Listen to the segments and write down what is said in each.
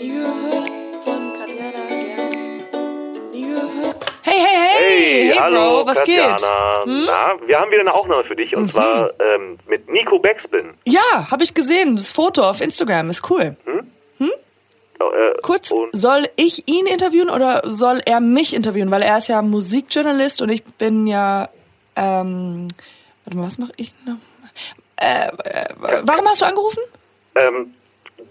Nie gehört von Katjana Gerz. Nie gehört. Hey, hey, hey! Hey, hallo, Bro, was Tatjana. geht? Hm? Na, wir haben wieder eine Aufnahme für dich und zwar ähm, mit Nico Backspin. Ja, habe ich gesehen. Das Foto auf Instagram ist cool. Äh, Kurz, soll ich ihn interviewen oder soll er mich interviewen? Weil er ist ja Musikjournalist und ich bin ja. Ähm, warte mal, was mache ich noch? Äh, äh, warum hast du angerufen? ähm,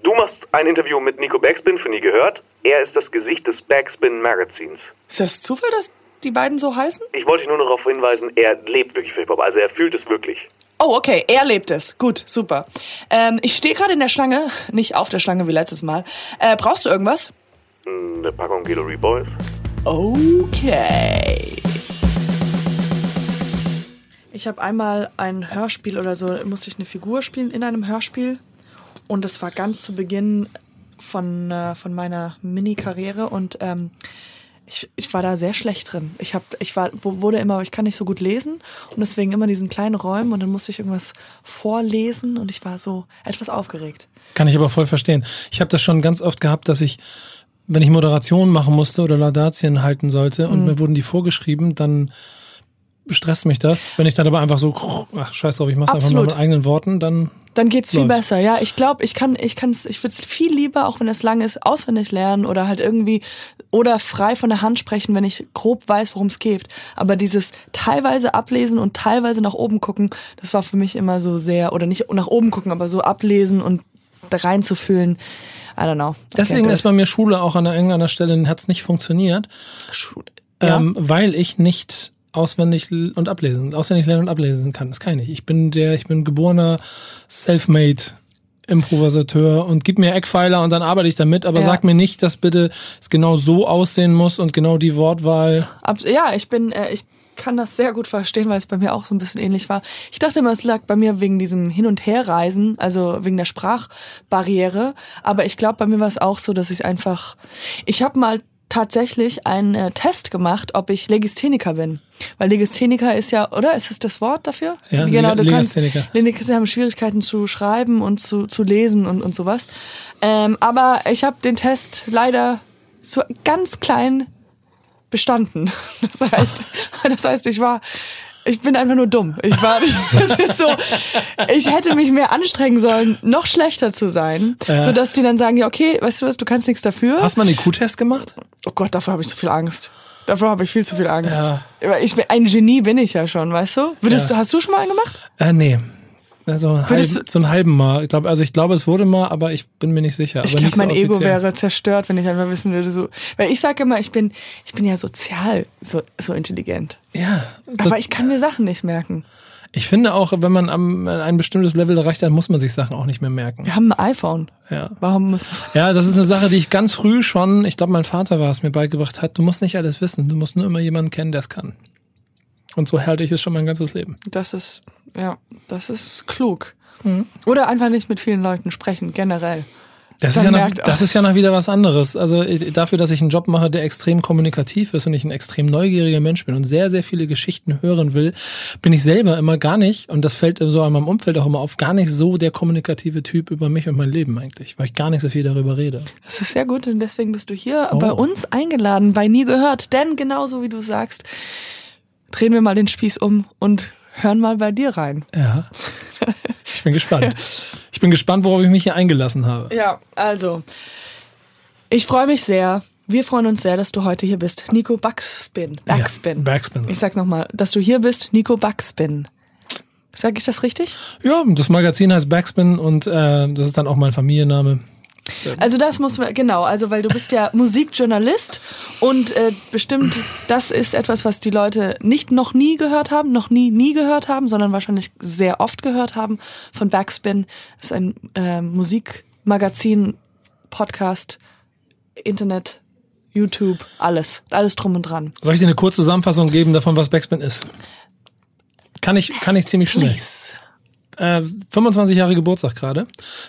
du machst ein Interview mit Nico Backspin für nie gehört. Er ist das Gesicht des Backspin Magazins. Ist das Zufall, dass die beiden so heißen? Ich wollte dich nur noch darauf hinweisen, er lebt wirklich für Hip-Hop, also er fühlt es wirklich. Oh, okay, er lebt es. Gut, super. Ähm, ich stehe gerade in der Schlange, nicht auf der Schlange wie letztes Mal. Äh, brauchst du irgendwas? Eine Packung Guillory Boys. Okay. Ich habe einmal ein Hörspiel oder so, musste ich eine Figur spielen in einem Hörspiel. Und das war ganz zu Beginn von, äh, von meiner Mini-Karriere und ähm, ich, ich war da sehr schlecht drin. Ich hab, ich war, wurde immer, ich kann nicht so gut lesen und deswegen immer diesen kleinen Räumen und dann musste ich irgendwas vorlesen und ich war so etwas aufgeregt. Kann ich aber voll verstehen. Ich habe das schon ganz oft gehabt, dass ich, wenn ich Moderation machen musste oder Laudatien halten sollte Mhm. und mir wurden die vorgeschrieben, dann stresst mich das. Wenn ich dann aber einfach so, ach scheiß drauf, ich mach's einfach mal Absolut. mit eigenen Worten, dann Dann geht's viel Läuft. besser. Ja, ich glaube, ich kann, ich kann's, ich würde es viel lieber, auch wenn es lang ist, auswendig lernen oder halt irgendwie oder frei von der Hand sprechen, wenn ich grob weiß, worum es geht. Aber dieses teilweise ablesen und teilweise nach oben gucken, das war für mich immer so sehr oder nicht nach oben gucken, aber so ablesen und da reinzufühlen. I don't know. I Deswegen ist bei mir Schule auch an der irgendeiner Stelle hat's nicht funktioniert. Schule. Ja. ähm, weil ich nicht auswendig und ablesen, auswendig lernen und ablesen kann. Das kann ich nicht. Ich bin der, ich bin geborener Selfmade Improvisateur und gib mir Eckpfeiler und dann arbeite ich damit, aber Ja. sag mir nicht, dass bitte es genau so aussehen muss und genau die Wortwahl. Ab, ja, ich bin, äh, ich kann das sehr gut verstehen, weil es bei mir auch so ein bisschen ähnlich war. Ich dachte immer, es lag bei mir wegen diesem Hin- und Herreisen, also wegen der Sprachbarriere. Aber ich glaube, bei mir war es auch so, dass ich einfach, ich habe mal tatsächlich einen äh, Test gemacht, ob ich Legistheniker bin. Weil Legistheniker ist ja, oder? Ist es das Wort dafür? Ja, genau, du Leg- kannst. Legastheniker haben Schwierigkeiten zu schreiben und zu, zu lesen und, und sowas. Ähm, aber ich habe den Test leider so ganz klein bestanden. Das heißt, das heißt, ich war, ich bin einfach nur dumm. Ich war, es ist so, ich hätte mich mehr anstrengen sollen, noch schlechter zu sein, Ja. so dass die dann sagen, ja okay, weißt du was, du kannst nichts dafür. Hast du mal einen IQ-Test gemacht? Oh Gott, davor habe ich so viel Angst. Davor habe ich viel zu viel Angst. Ja. Ich, bin- ein Genie bin ich ja schon, weißt du? Würdest Ja. du, hast du schon mal einen gemacht? Äh, nee. Also halb, Würdest so einen halben Mal. Ich glaube, also ich glaube, es wurde mal, aber ich bin mir nicht sicher. Ich glaube, mein so Ego wäre zerstört, wenn ich einfach wissen würde, so. Weil ich sage immer, ich bin, ich bin ja sozial so, so intelligent. Ja. So, Aber ich kann mir Sachen nicht merken. ich finde auch, wenn man am, ein bestimmtes Level erreicht hat, muss man sich Sachen auch nicht mehr merken. Wir haben ein iPhone. Ja. Warum muss. Ja, das ist eine Sache, die ich ganz früh schon, ich glaube, mein Vater war es mir beigebracht hat. Du musst nicht alles wissen. Du musst nur immer jemanden kennen, der es kann. Und so halte ich es schon mein ganzes Leben. Das ist, ja, das ist klug. Mhm. Oder einfach nicht mit vielen Leuten sprechen, generell. Das ist, ja noch, das ist ja noch wieder was anderes. Also ich, dafür, dass ich einen Job mache, der extrem kommunikativ ist und ich ein extrem neugieriger Mensch bin und sehr, sehr viele Geschichten hören will, bin ich selber immer gar nicht, und das fällt so in meinem Umfeld auch immer auf, gar nicht so der kommunikative Typ über mich und mein Leben eigentlich, weil ich gar nicht so viel darüber rede. Das ist sehr gut und deswegen bist du hier Oh. bei uns eingeladen, bei Nie gehört. Denn genauso wie du sagst, drehen wir mal den Spieß um und hören mal bei dir rein. Ja. Ich bin gespannt. Ich bin gespannt, worauf ich mich hier eingelassen habe. Ja, also, ich freue mich sehr. Wir freuen uns sehr, dass du heute hier bist. Nico Backspin. Backspin. Ja, Backspin. Ich sag nochmal, dass du hier bist, Nico Backspin. Sag ich das richtig? Ja, das Magazin heißt Backspin und äh, das ist dann auch mein Familienname. Also das muss man, genau, also weil du bist ja Musikjournalist und äh, bestimmt das ist etwas, was die Leute nicht noch nie gehört haben, noch nie, nie gehört haben, sondern wahrscheinlich sehr oft gehört haben von Backspin. Das ist ein äh, Musikmagazin, Podcast, Internet, YouTube, alles, alles drum und dran. Soll ich dir eine kurze Zusammenfassung geben davon, was Backspin ist? Kann ich, kann ich ziemlich schnell. Please. Äh, 25 Jahre Geburtstag gerade.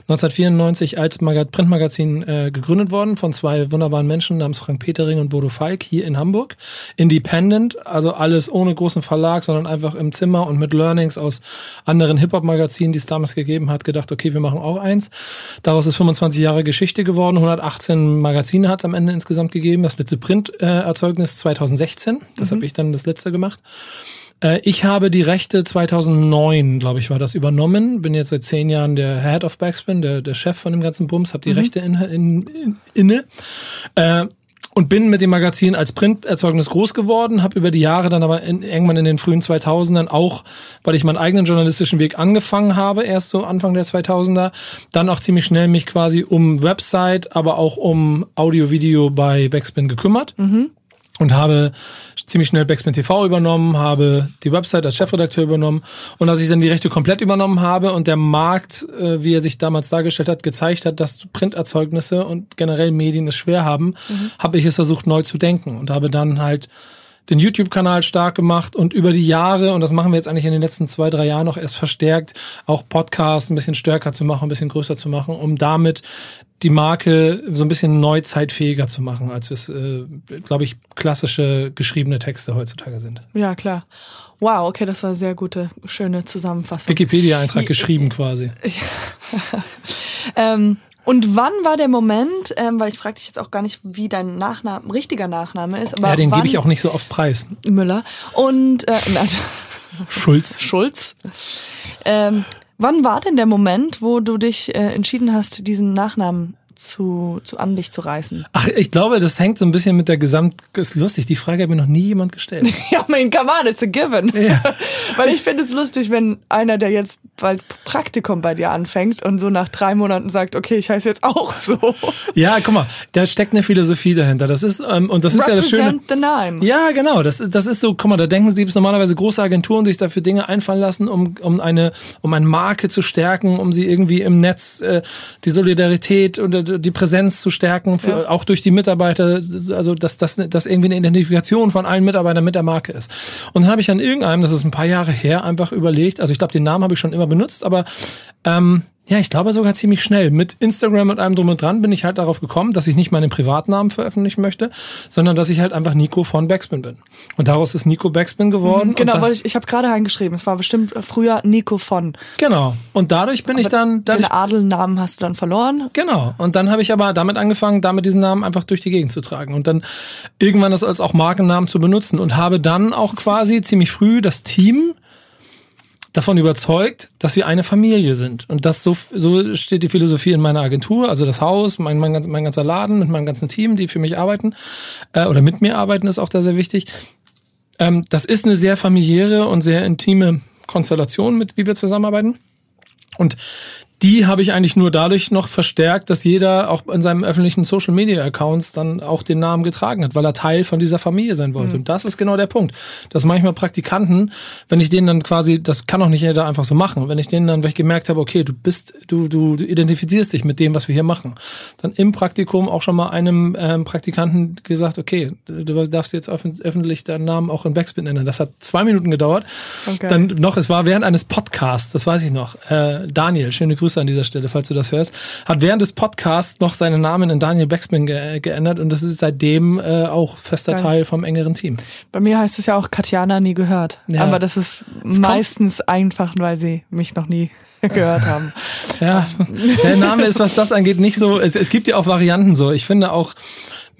1994 als Maga Printmagazin äh, gegründet worden von zwei wunderbaren Menschen namens Frank Petering und Bodo Falk hier in Hamburg. Independent, also alles ohne großen Verlag, sondern einfach im Zimmer und mit Learnings aus anderen Hip-Hop-Magazinen, die es damals gegeben hat, gedacht, okay, wir machen auch eins. Daraus ist 25 Jahre Geschichte geworden. 118 Magazine hat es am Ende insgesamt gegeben. Das letzte Print-Erzeugnis 2016. Das habe ich dann das letzte gemacht. Äh, Ich habe die Rechte 2009, glaube ich, war das übernommen. Bin jetzt seit zehn Jahren der Head of Backspin, der, der Chef von dem ganzen Bums, habe die Rechte in, in, in, inne. Äh, und bin mit dem Magazin als Printerzeugnis groß geworden, habe über die Jahre dann aber in, irgendwann in den frühen 2000ern auch, weil ich meinen eigenen journalistischen Weg angefangen habe, erst so Anfang der 2000er, dann auch ziemlich schnell mich quasi um Website, aber auch um Audio-Video bei Backspin gekümmert und habe ziemlich schnell Backspin TV übernommen, habe die Website als Chefredakteur übernommen. Und als ich dann die Rechte komplett übernommen habe und der Markt, äh, wie er sich damals dargestellt hat, gezeigt hat, dass Printerzeugnisse und generell Medien es schwer haben, habe ich es versucht neu zu denken. Und habe dann halt den YouTube-Kanal stark gemacht und über die Jahre, und das machen wir jetzt eigentlich in den letzten zwei, drei Jahren noch erst verstärkt, auch Podcasts ein bisschen stärker zu machen, ein bisschen größer zu machen, um damit die Marke so ein bisschen neuzeitfähiger zu machen, als es, äh, glaube ich, klassische geschriebene Texte heutzutage sind. Ja, klar. Wow, okay, das war eine sehr gute, schöne Zusammenfassung. Wikipedia-Eintrag geschrieben quasi. Ähm, und wann war der Moment, ähm, weil ich frage dich jetzt auch gar nicht, wie dein Nachname, richtiger Nachname ist, aber Ja, den gebe ich auch nicht so oft preis. Müller und äh, nein, Schulz. Schulz. Ähm, wann war denn der Moment, wo du dich äh, entschieden hast, diesen Nachnamen zu, zu an dich zu reißen? Ach, ich glaube, das hängt so ein bisschen mit der Gesamt... Ist lustig, die Frage hat mir noch nie jemand gestellt. Ja, mein come on, it's a given. Weil ich finde es lustig, wenn einer, der jetzt bald Praktikum bei dir anfängt und so nach drei Monaten sagt, okay, ich heiße jetzt auch so. Ja, guck mal, da steckt eine Philosophie dahinter. Das ist, ähm, und das ist ja das Schöne. The name. Ja, genau. Das, ist- das ist so, guck mal, da denken sie, normalerweise große Agenturen, die sich dafür Dinge einfallen lassen, um, um eine, um eine Marke zu stärken, um sie irgendwie im Netz äh, die Solidarität und die Präsenz zu stärken, für, Ja. auch durch die Mitarbeiter, also dass das dass irgendwie eine Identifikation von allen Mitarbeitern mit der Marke ist. Und dann habe ich an irgendeinem, das ist ein paar Jahre her, einfach überlegt, also ich glaube, den Namen habe ich schon immer benutzt, aber ähm, ja, ich glaube sogar ziemlich schnell. Mit Instagram und allem drum und dran bin ich halt darauf gekommen, dass ich nicht meinen Privatnamen veröffentlichen möchte, sondern dass ich halt einfach Nico von Backspin bin. Und daraus ist Nico Backspin geworden. Genau, und da, weil ich, ich habe gerade reingeschrieben. Es war bestimmt früher Nico von. genau. Und dadurch bin ich dann, dadurch, Den Adelnamen hast du dann verloren. Genau. Und dann habe ich aber damit angefangen, damit diesen Namen einfach durch die Gegend zu tragen und dann irgendwann das als auch Markennamen zu benutzen und habe dann auch quasi ziemlich früh das Team davon überzeugt, dass wir eine Familie sind. Und das so, so steht die Philosophie in meiner Agentur, also das Haus, mein, mein, ganz- mein ganzer Laden mit meinem ganzen Team, die für mich arbeiten äh, oder mit mir arbeiten, ist auch da sehr wichtig. Ähm, das ist eine sehr familiäre und sehr intime Konstellation, mit wie wir zusammenarbeiten. Und die habe ich eigentlich nur dadurch noch verstärkt, dass jeder auch in seinem öffentlichen Social Media Accounts dann auch den Namen getragen hat, weil er Teil von dieser Familie sein wollte. Und das ist genau der Punkt. Dass manchmal Praktikanten, wenn ich denen dann quasi, das kann auch nicht jeder einfach so machen, wenn ich denen dann, weil ich gemerkt habe, okay, du bist, du, du, du identifizierst dich mit dem, was wir hier machen, dann im Praktikum auch schon mal einem ähm, Praktikanten gesagt, okay, du darfst jetzt öffentlich deinen Namen auch in Backspin nennen. Das hat zwei Minuten gedauert. Okay. Dann noch, es war während eines Podcasts, das weiß ich noch. Äh, Daniel, schöne Grüße an dieser Stelle, falls du das hörst, hat während des Podcasts noch seinen Namen in Daniel Backspin ge geändert und das ist seitdem äh, auch fester Geil. Teil vom engeren Team. Bei mir heißt es ja auch Katjana nie gehört. Ja. Aber das ist kommt- meistens einfach, weil sie mich noch nie gehört haben. Ja, der Name ist, was das angeht, nicht so. Es, es gibt ja auch Varianten so. Ich finde auch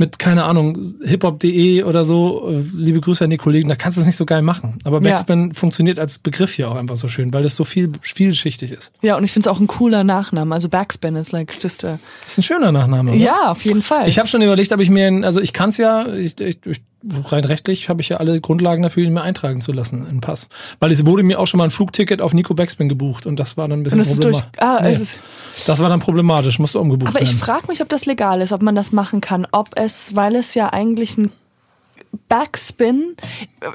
mit, keine Ahnung, hiphop.de oder so, äh, liebe Grüße an die Kollegen, da kannst du es nicht so geil machen. Aber Ja. Backspin funktioniert als Begriff hier auch einfach so schön, weil es so viel vielschichtig ist. Ja, und ich finde es auch ein cooler Nachname. Also Backspin ist like just a, Ist ein schöner Nachname. Oder? Ja, auf jeden Fall. Ich habe schon überlegt, ob ich mir, also ich kann es ja, ich, ich, ich, rein rechtlich habe ich ja alle Grundlagen dafür, ihn mir eintragen zu lassen, in Pass. Weil es wurde mir auch schon mal ein Flugticket auf Nico Backspin gebucht und das war dann ein bisschen problematisch. Ah, Nee, das war dann problematisch, musste umgebucht aber ich werden. frage mich, ob das legal ist, ob man das machen kann. Ob es, weil es ja eigentlich ein Backspin.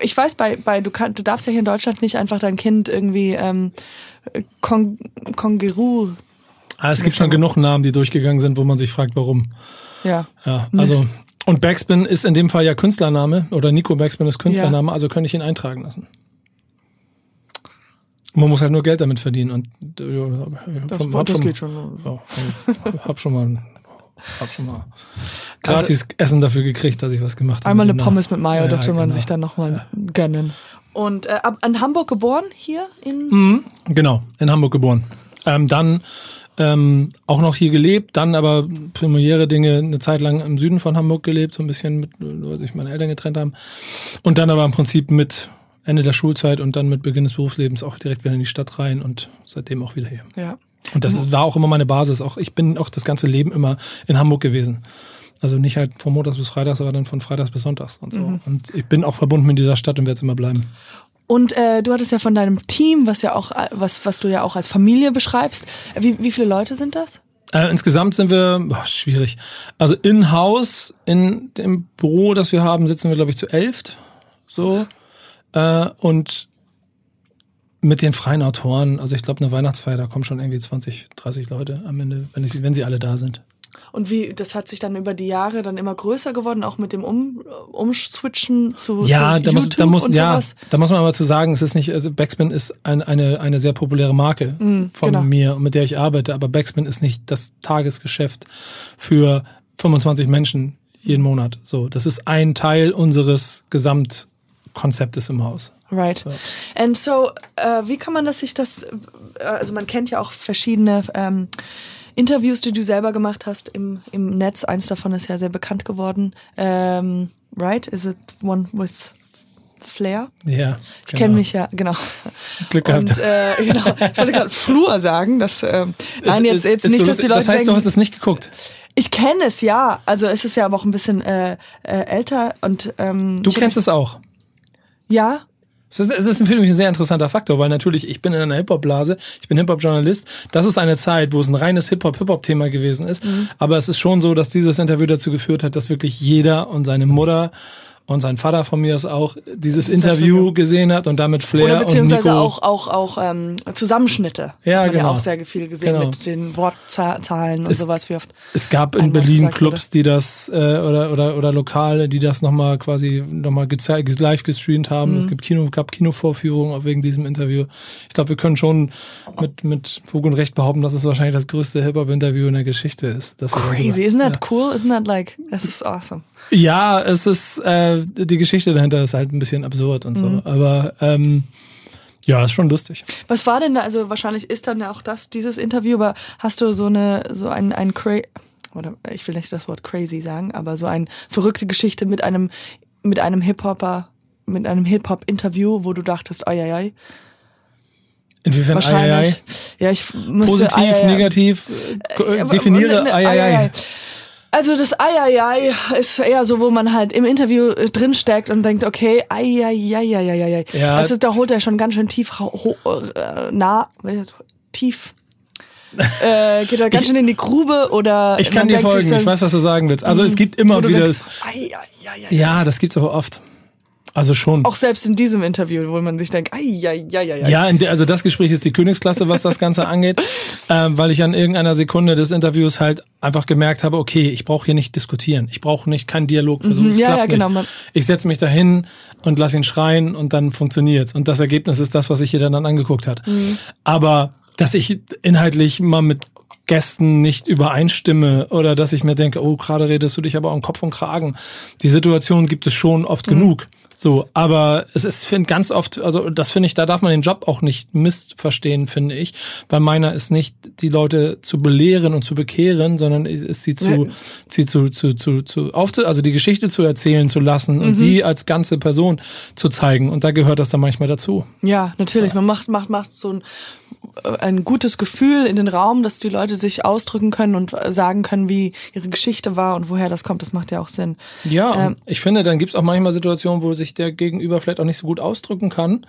Ich weiß, bei, bei du, kann, du darfst ja hier in Deutschland nicht einfach dein Kind irgendwie ähm, Kon Kongeru. Ah, es gibt schon genug Namen, die durchgegangen sind, wo man sich fragt, warum. Ja. Ja, also und Backspin ist in dem Fall ja Künstlername oder Nico Backspin ist Künstlername, also könnte ich ihn eintragen lassen. Man muss halt nur Geld damit verdienen und äh, ja, Das, hab, hab das schon, geht schon. Ja, hab schon mal hab schon mal gratis Essen dafür gekriegt, dass ich was gemacht habe. Also Einmal eine dem Pommes mit Mayo Ja, durfte man genau. sich dann nochmal gönnen. Und äh, ab- in Hamburg geboren hier in Mhm. Genau, in Hamburg geboren. Ähm, dann ähm, auch noch hier gelebt, dann aber familiäre Dinge eine Zeit lang im Süden von Hamburg gelebt, so ein bisschen mit, weil sich meine Eltern getrennt haben. Und dann aber im Prinzip mit Ende der Schulzeit und dann mit Beginn des Berufslebens auch direkt wieder in die Stadt rein und seitdem auch wieder hier. ja. Und das ist- war auch immer meine Basis. Auch ich bin auch das ganze Leben immer in Hamburg gewesen. Also nicht halt von Montags bis Freitags, aber dann von Freitags bis Sonntags und so. Und ich bin auch verbunden mit dieser Stadt und werde es immer bleiben. Und äh, du hattest ja von deinem Team, was ja auch was was du ja auch als Familie beschreibst. Wie, wie viele Leute sind das? Äh, insgesamt sind wir, boah, schwierig. Also in Haus, in dem Büro, das wir haben, sitzen wir, glaube ich, zu elft. So. Äh, und mit den freien Autoren, also ich glaube, eine Weihnachtsfeier, da kommen schon irgendwie 20, 30 Leute am Ende, wenn, ich, wenn sie alle da sind. Und wie das hat sich dann über die Jahre dann immer größer geworden, auch mit dem um, Umswitchen zu, Ja, zu da muss, da muss, und ja, sowas. da muss man aber zu sagen, es ist nicht, also Backspin ist ein, eine, eine sehr populäre Marke von genau. mir, mit der ich arbeite, aber Backspin ist nicht das Tagesgeschäft für 25 Menschen jeden Monat. So, das ist ein Teil unseres Gesamtkonzeptes im Haus. Right. And so, äh, wie kann man das sich das, äh, also man kennt ja auch verschiedene ähm, Interviews, die du selber gemacht hast im, im Netz. Eins davon ist ja sehr bekannt geworden. Ähm, right? Is it one with Flair? Ja, Ich kenne mich ja, genau. Glück gehabt. Und äh, genau, ich wollte gerade Flur sagen. Das, ähm, nein, jetzt, jetzt es- nicht, so- dass die Leute Das heißt, denken, du hast es nicht geguckt. ich kenne es ja. Also es ist ja aber auch ein bisschen äh, äh, älter und ähm, Du kennst es auch. ja. Es ist, es ist für mich ein sehr interessanter Faktor, weil natürlich, ich bin in einer Hip-Hop-Blase, ich bin Hip-Hop-Journalist. Das ist eine Zeit, wo es ein reines Hip-Hop-Hip-Hop-Thema gewesen ist. Mhm. Aber es ist schon so, dass dieses Interview dazu geführt hat, dass wirklich jeder und seine Mutter und sein Vater von mir aus auch dieses Das Interview gesehen hat und damit Flair Oder beziehungsweise und Nico. auch, auch, auch ähm, Zusammenschnitte. Ja, Hat man genau. ja auch sehr viel gesehen Genau. mit den Wortzahlen und Es- sowas, wie oft. Es gab in Berlin Clubs, die das äh, oder oder oder Lokale, die das nochmal quasi nochmal gezeigt, live gestreamt haben. Mhm. Es gibt Kino, gab Kinovorführungen wegen diesem Interview. Ich glaube, wir können schon mit mit Fug und Recht behaupten, dass es wahrscheinlich das größte Hip Hop Interview in der Geschichte ist. Crazy, isn't that cool? Isn't that like, das ist awesome. Ja, es ist äh, die Geschichte dahinter ist halt ein bisschen absurd und so, Mhm. aber ähm, ja, ist schon lustig. Was war denn da, also wahrscheinlich ist dann ja auch das, dieses Interview, aber hast du so eine, so ein, ein cra oder ich will nicht das Wort crazy sagen, aber so eine verrückte Geschichte mit einem, mit einem Hip-Hopper, mit einem Hip-Hop-Interview, wo du dachtest, ai, ai, ai. Inwiefern ai, ai, ai? Wahrscheinlich. Ja, ich müsste. Positiv, ai, ai, negativ, äh, aber- definiere ai, ai, ai. Also das Eieiei ist eher so, wo man halt im Interview äh, drinsteckt und denkt, okay, Eieieiei. Ja. Also da holt er schon ganz schön tief, ho, äh, nah, äh, tief. äh, geht er ganz schön in die Grube oder Ich kann dir folgen, so, ich weiß, was du sagen willst. Also es gibt immer wieder. denkst, Eieieiei. Ja, das gibt's aber oft. Also schon. Auch selbst in diesem Interview, wo man sich denkt, Eieieiei. Ja, in der, also das Gespräch ist die Königsklasse, was das Ganze angeht, ähm, weil ich an irgendeiner Sekunde des Interviews halt einfach gemerkt habe, okay, ich brauche hier nicht diskutieren, ich brauche nicht keinen Dialog versuchen, es Mhm. ja, klappt ja, genau, nicht. Ich setze mich dahin und lass ihn schreien und dann funktioniert's. Und das Ergebnis ist das, was sich jeder dann angeguckt hat. Mhm. Aber dass ich inhaltlich mal mit Gästen nicht übereinstimme oder dass ich mir denke, oh, gerade redest du dich aber um Kopf und Kragen. Die Situation gibt es schon oft genug. So, aber es ist find ganz oft, also das finde ich, da darf man den Job auch nicht missverstehen, finde ich. Bei meiner ist nicht die Leute zu belehren und zu bekehren, sondern ist sie zu, sie zu, zu, zu, zu aufzu, also die Geschichte zu erzählen zu lassen und sie als ganze Person zu zeigen. Und da gehört das dann manchmal dazu. Ja, natürlich. Man macht, macht, macht so ein, ein gutes Gefühl in den Raum, dass die Leute sich ausdrücken können und äh, sagen können, wie ihre Geschichte war und woher das kommt. Das macht ja auch Sinn. Ja, Ähm, ich finde, dann gibt's auch manchmal Situationen, wo sich der Gegenüber vielleicht auch nicht so gut ausdrücken kann.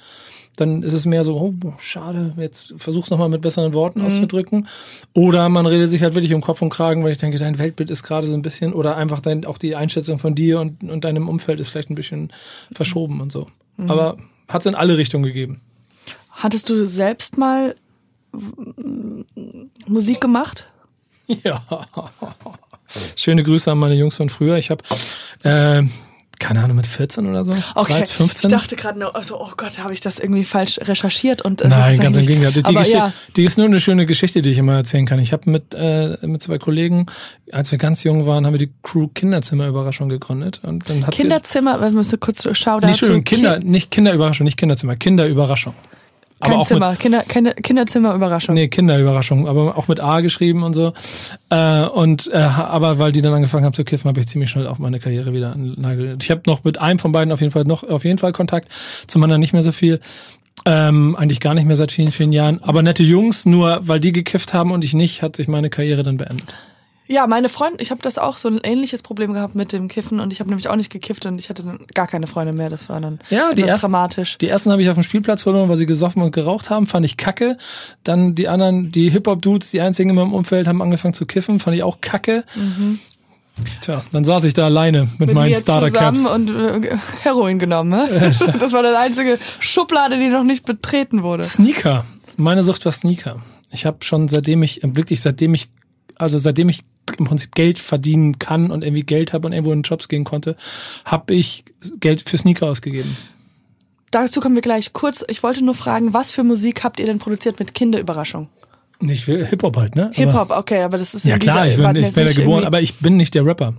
Dann ist es mehr so, oh, schade, jetzt versuch's nochmal mit besseren Worten Mhm. auszudrücken. Oder man redet sich halt wirklich um Kopf und Kragen, weil ich denke, dein Weltbild ist gerade so ein bisschen, oder einfach dein, auch die Einschätzung von dir und, und deinem Umfeld ist vielleicht ein bisschen verschoben und so. Mhm. Aber hat's in alle Richtungen gegeben. Hattest du selbst mal Musik gemacht? Ja. Schöne Grüße an meine Jungs von früher. Ich habe äh, keine Ahnung, mit 14 oder so? Okay. 13, 15? Ich dachte gerade nur, also, oh Gott, habe ich das irgendwie falsch recherchiert und es Nein, ganz im Gegenteil. Die, aber Geschichte, ja, die ist nur eine schöne Geschichte, die ich immer erzählen kann. Ich habe mit, äh, mit zwei Kollegen, als wir ganz jung waren, haben wir die Crew Kinderzimmerüberraschung gegründet. Und dann hat Kinderzimmer, wir müssen kurz schauen. nicht, Entschuldigung, Kinder, nicht Kinderüberraschung, nicht Kinderzimmer, Kinderüberraschung. Kein auch Zimmer, Kinder, keine, Kinderzimmerüberraschung. Mit, nee, Kinderüberraschung, aber auch mit A geschrieben und so. Äh, und äh, aber weil die dann angefangen haben zu kiffen, habe ich ziemlich schnell auch meine Karriere wieder an Nagel. Ich habe noch mit einem von beiden auf jeden Fall noch auf jeden Fall Kontakt, zum anderen nicht mehr so viel. Ähm, eigentlich gar nicht mehr seit vielen, vielen Jahren. Aber nette Jungs, nur weil die gekifft haben und ich nicht, hat sich meine Karriere dann beendet. Ja, meine Freundin, ich habe das auch so ein ähnliches Problem gehabt mit dem Kiffen und ich habe nämlich auch nicht gekifft und ich hatte dann gar keine Freunde mehr. Das war dann Ja, die ersten- dramatisch. Die ersten habe ich auf dem Spielplatz verloren, weil sie gesoffen und geraucht haben, fand ich kacke. Dann die anderen, die Hip-Hop-Dudes, die einzigen in meinem Umfeld, haben angefangen zu kiffen, fand ich auch kacke. Tja, dann saß ich da alleine mit, mit meinen mir zusammen Starter-Caps. und äh, Heroin genommen. Ne? Das war das einzige Schublade, die noch nicht betreten wurde. Sneaker. Meine Sucht war Sneaker. Ich habe schon seitdem ich, wirklich seitdem ich, also seitdem ich im Prinzip Geld verdienen kann und irgendwie Geld habe und irgendwo in Jobs gehen konnte, habe ich Geld für Sneaker ausgegeben. Dazu kommen wir gleich kurz. Ich wollte nur fragen, was für Musik habt ihr denn produziert mit Kinderüberraschung? Nicht Hip-Hop halt, ne? Hip-Hop, okay, aber das ist Ja klar, ich bin, ich bin ja nicht geboren, aber ich bin nicht der Rapper.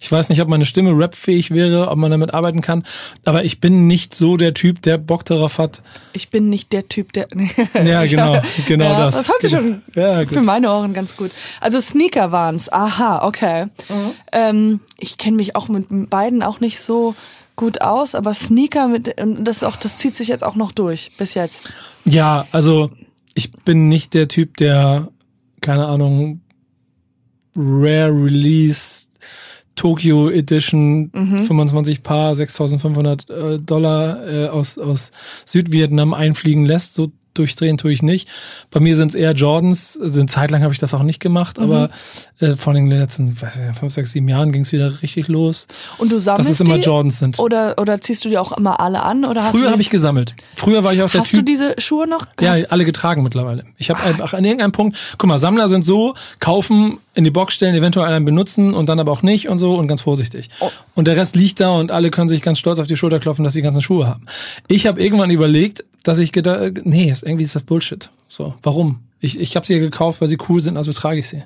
Ich weiß nicht, ob meine Stimme rapfähig wäre, ob man damit arbeiten kann, aber ich bin nicht so der Typ, der Bock darauf hat. Ich bin nicht der Typ, der. Ja, genau, genau ja, das. Das hat sich schon Ja, für meine Ohren ganz gut. Also Sneaker waren's. Aha, okay. Mhm. Ähm, ich kenne mich auch mit beiden auch nicht so gut aus, aber Sneaker mit und das ist auch, das zieht sich jetzt auch noch durch bis jetzt. Ja, also ich bin nicht der Typ, der, keine Ahnung, Rare Release Tokyo Edition 25 Paar 6500 äh, Dollar äh, aus, aus Südvietnam einfliegen lässt. So durchdrehen tue ich nicht. Bei mir sind es eher Jordans. Also Eine Zeit lang habe ich das auch nicht gemacht, aber äh, vor allem in den letzten weiß ich, fünf, sechs, sieben Jahren ging es wieder richtig los. Und du sammelst Dass es immer die? Jordans sind. Oder oder ziehst du die auch immer alle an oder hast Früher habe ich gesammelt. Früher war ich auch der Hast Typ. du diese Schuhe noch? Ja, Hast- alle getragen mittlerweile. Ich habe einfach an irgendeinem Punkt, guck mal, Sammler sind so, kaufen, in die Box stellen, eventuell einen benutzen und dann aber auch nicht und so und ganz vorsichtig. Oh. Und der Rest liegt da und alle können sich ganz stolz auf die Schulter klopfen, dass sie die ganzen Schuhe haben. Ich habe irgendwann überlegt, dass ich gedacht, nee, irgendwie ist das Bullshit. So, warum? Ich, ich habe sie ja gekauft, weil sie cool sind, also trage ich sie.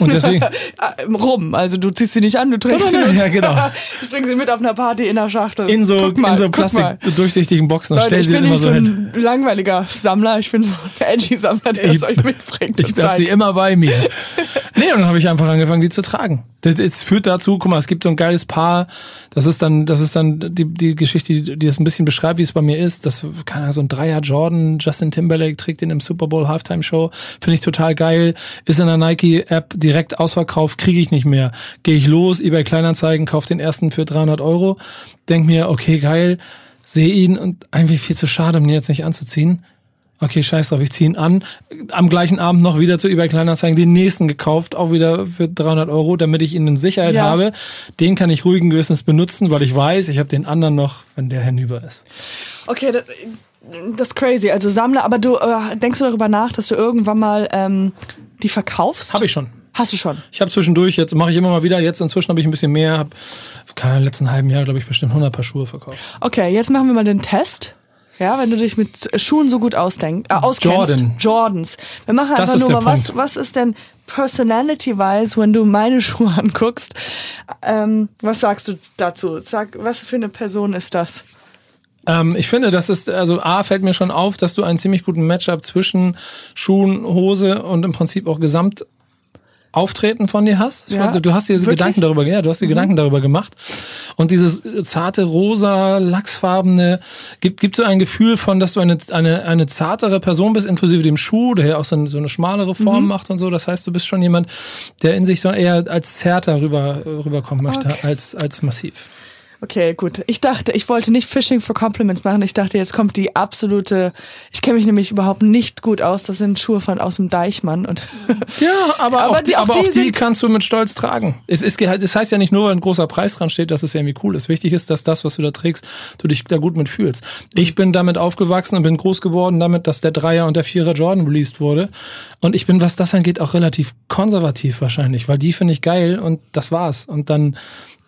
Und deswegen, Ah, rum, also du ziehst sie nicht an, du trägst Nein, sie nein, ja, genau. Ich bring sie mit auf einer Party in der Schachtel. in so, mal, in so Plastik durchsichtigen Boxen und Leute, stell ich sie dann bin immer nicht so so hin. ein langweiliger Sammler, ich bin so ein edgy Sammler, der Ich- das euch mitbringt. Ich hab sie immer bei mir. Nee, und dann habe ich einfach angefangen, die zu tragen. Das, das führt dazu, guck mal, es gibt so ein geiles Paar, das ist dann, das ist dann die, die Geschichte, die, die das ein bisschen beschreibt, wie es bei mir ist. Das, keine Ahnung, so ein Dreier Jordan, Justin Timberlake trägt den im Super Bowl Halftime Show, finde ich total geil. Ist in der Nike-App direkt ausverkauft, kriege ich nicht mehr. Gehe ich los, eBay Kleinanzeigen, kauf den ersten für 300 Euro, denk mir, okay, geil, sehe ihn und eigentlich viel zu schade, um ihn jetzt nicht anzuziehen. Okay, scheiß drauf, ich zieh ihn an. Am gleichen Abend noch wieder zu eBay Kleinanzeigen den nächsten gekauft, auch wieder für 300 Euro, damit ich ihn in Sicherheit Ja. habe. Den kann ich ruhigen Gewissens benutzen, weil ich weiß, ich habe den anderen noch, wenn der hinüber ist. Okay, das, das ist crazy. Also Sammler, aber du äh, denkst du darüber nach, dass du irgendwann mal ähm, die verkaufst? Habe ich schon. Hast du schon. Ich habe zwischendurch, jetzt mache ich immer mal wieder, jetzt inzwischen habe ich ein bisschen mehr, habe keine letzten halben Jahr, glaube ich, bestimmt 100 Paar Schuhe verkauft. Okay, jetzt machen wir mal den Test. Ja, wenn du dich mit Schuhen so gut ausdenk, äh, auskennst. Jordan. Jordans. Wir machen einfach nur mal, was, was ist denn personality-wise, wenn du meine Schuhe anguckst? Ähm, was sagst du dazu? Sag, was für eine Person ist das? Ähm, ich finde, das ist, also A, fällt mir schon auf, dass du einen ziemlich guten Matchup zwischen Schuhen, Hose und im Prinzip auch Gesamt Auftreten von dir hast. Ja, fand, du hast dir diese? Gedanken darüber, ja, du hast dir Gedanken darüber gemacht. Und dieses zarte, rosa, lachsfarbene, gibt, gibt so ein Gefühl von, dass du eine, eine, eine zartere Person bist, inklusive dem Schuh, der ja auch so, eine- so eine schmalere Form macht und so. Das heißt, du bist schon jemand, der in sich so eher als zärter rüber, rüberkommen möchte, Okay. als, als massiv. Okay, gut. Ich dachte, ich wollte nicht Fishing for Compliments machen. Ich dachte, jetzt kommt die absolute. Ich kenne mich nämlich überhaupt nicht gut aus. Das sind Schuhe von aus dem Deichmann und Ja, aber, Aber auch, die- auch aber die auch die kannst du mit Stolz tragen. Es, ist, es heißt ja nicht nur, weil ein großer Preis dran steht, dass es irgendwie cool ist. Wichtig ist, dass das, was du da trägst, du dich da gut mit fühlst. Ich bin damit aufgewachsen und bin groß geworden damit, dass der Dreier und der Vierer Jordan released wurde. Und ich bin, was das angeht, auch relativ konservativ wahrscheinlich, weil die finde ich geil und das war's. Und dann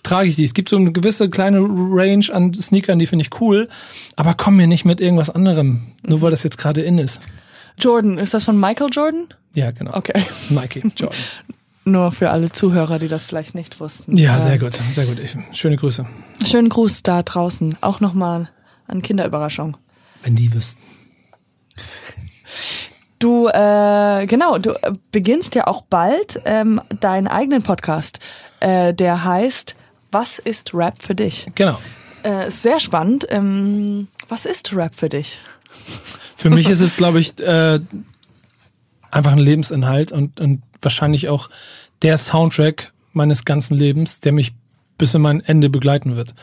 trage ich die. Es gibt so eine gewisse kleine Range an Sneakern, die finde ich cool, aber komm mir nicht mit irgendwas anderem, nur weil das jetzt gerade in ist. Jordan, ist das von Michael Jordan? Ja, genau. Okay. Nike, Jordan. Nur für alle Zuhörer, die das vielleicht nicht wussten. Ja, Ähm, sehr gut, sehr gut. Ich, schöne Grüße. Schönen Gruß da draußen. Auch nochmal an Kinderüberraschung. Wenn die wüssten. Du, äh, genau, du beginnst ja auch bald ähm, deinen eigenen Podcast, äh, der heißt Was ist Rap für dich? Genau. Äh, ist sehr spannend. Ähm, was ist Rap für dich? Für mich ist es, glaube ich, äh, einfach ein Lebensinhalt und, und wahrscheinlich auch der Soundtrack meines ganzen Lebens, der mich bis in mein Ende begleiten wird.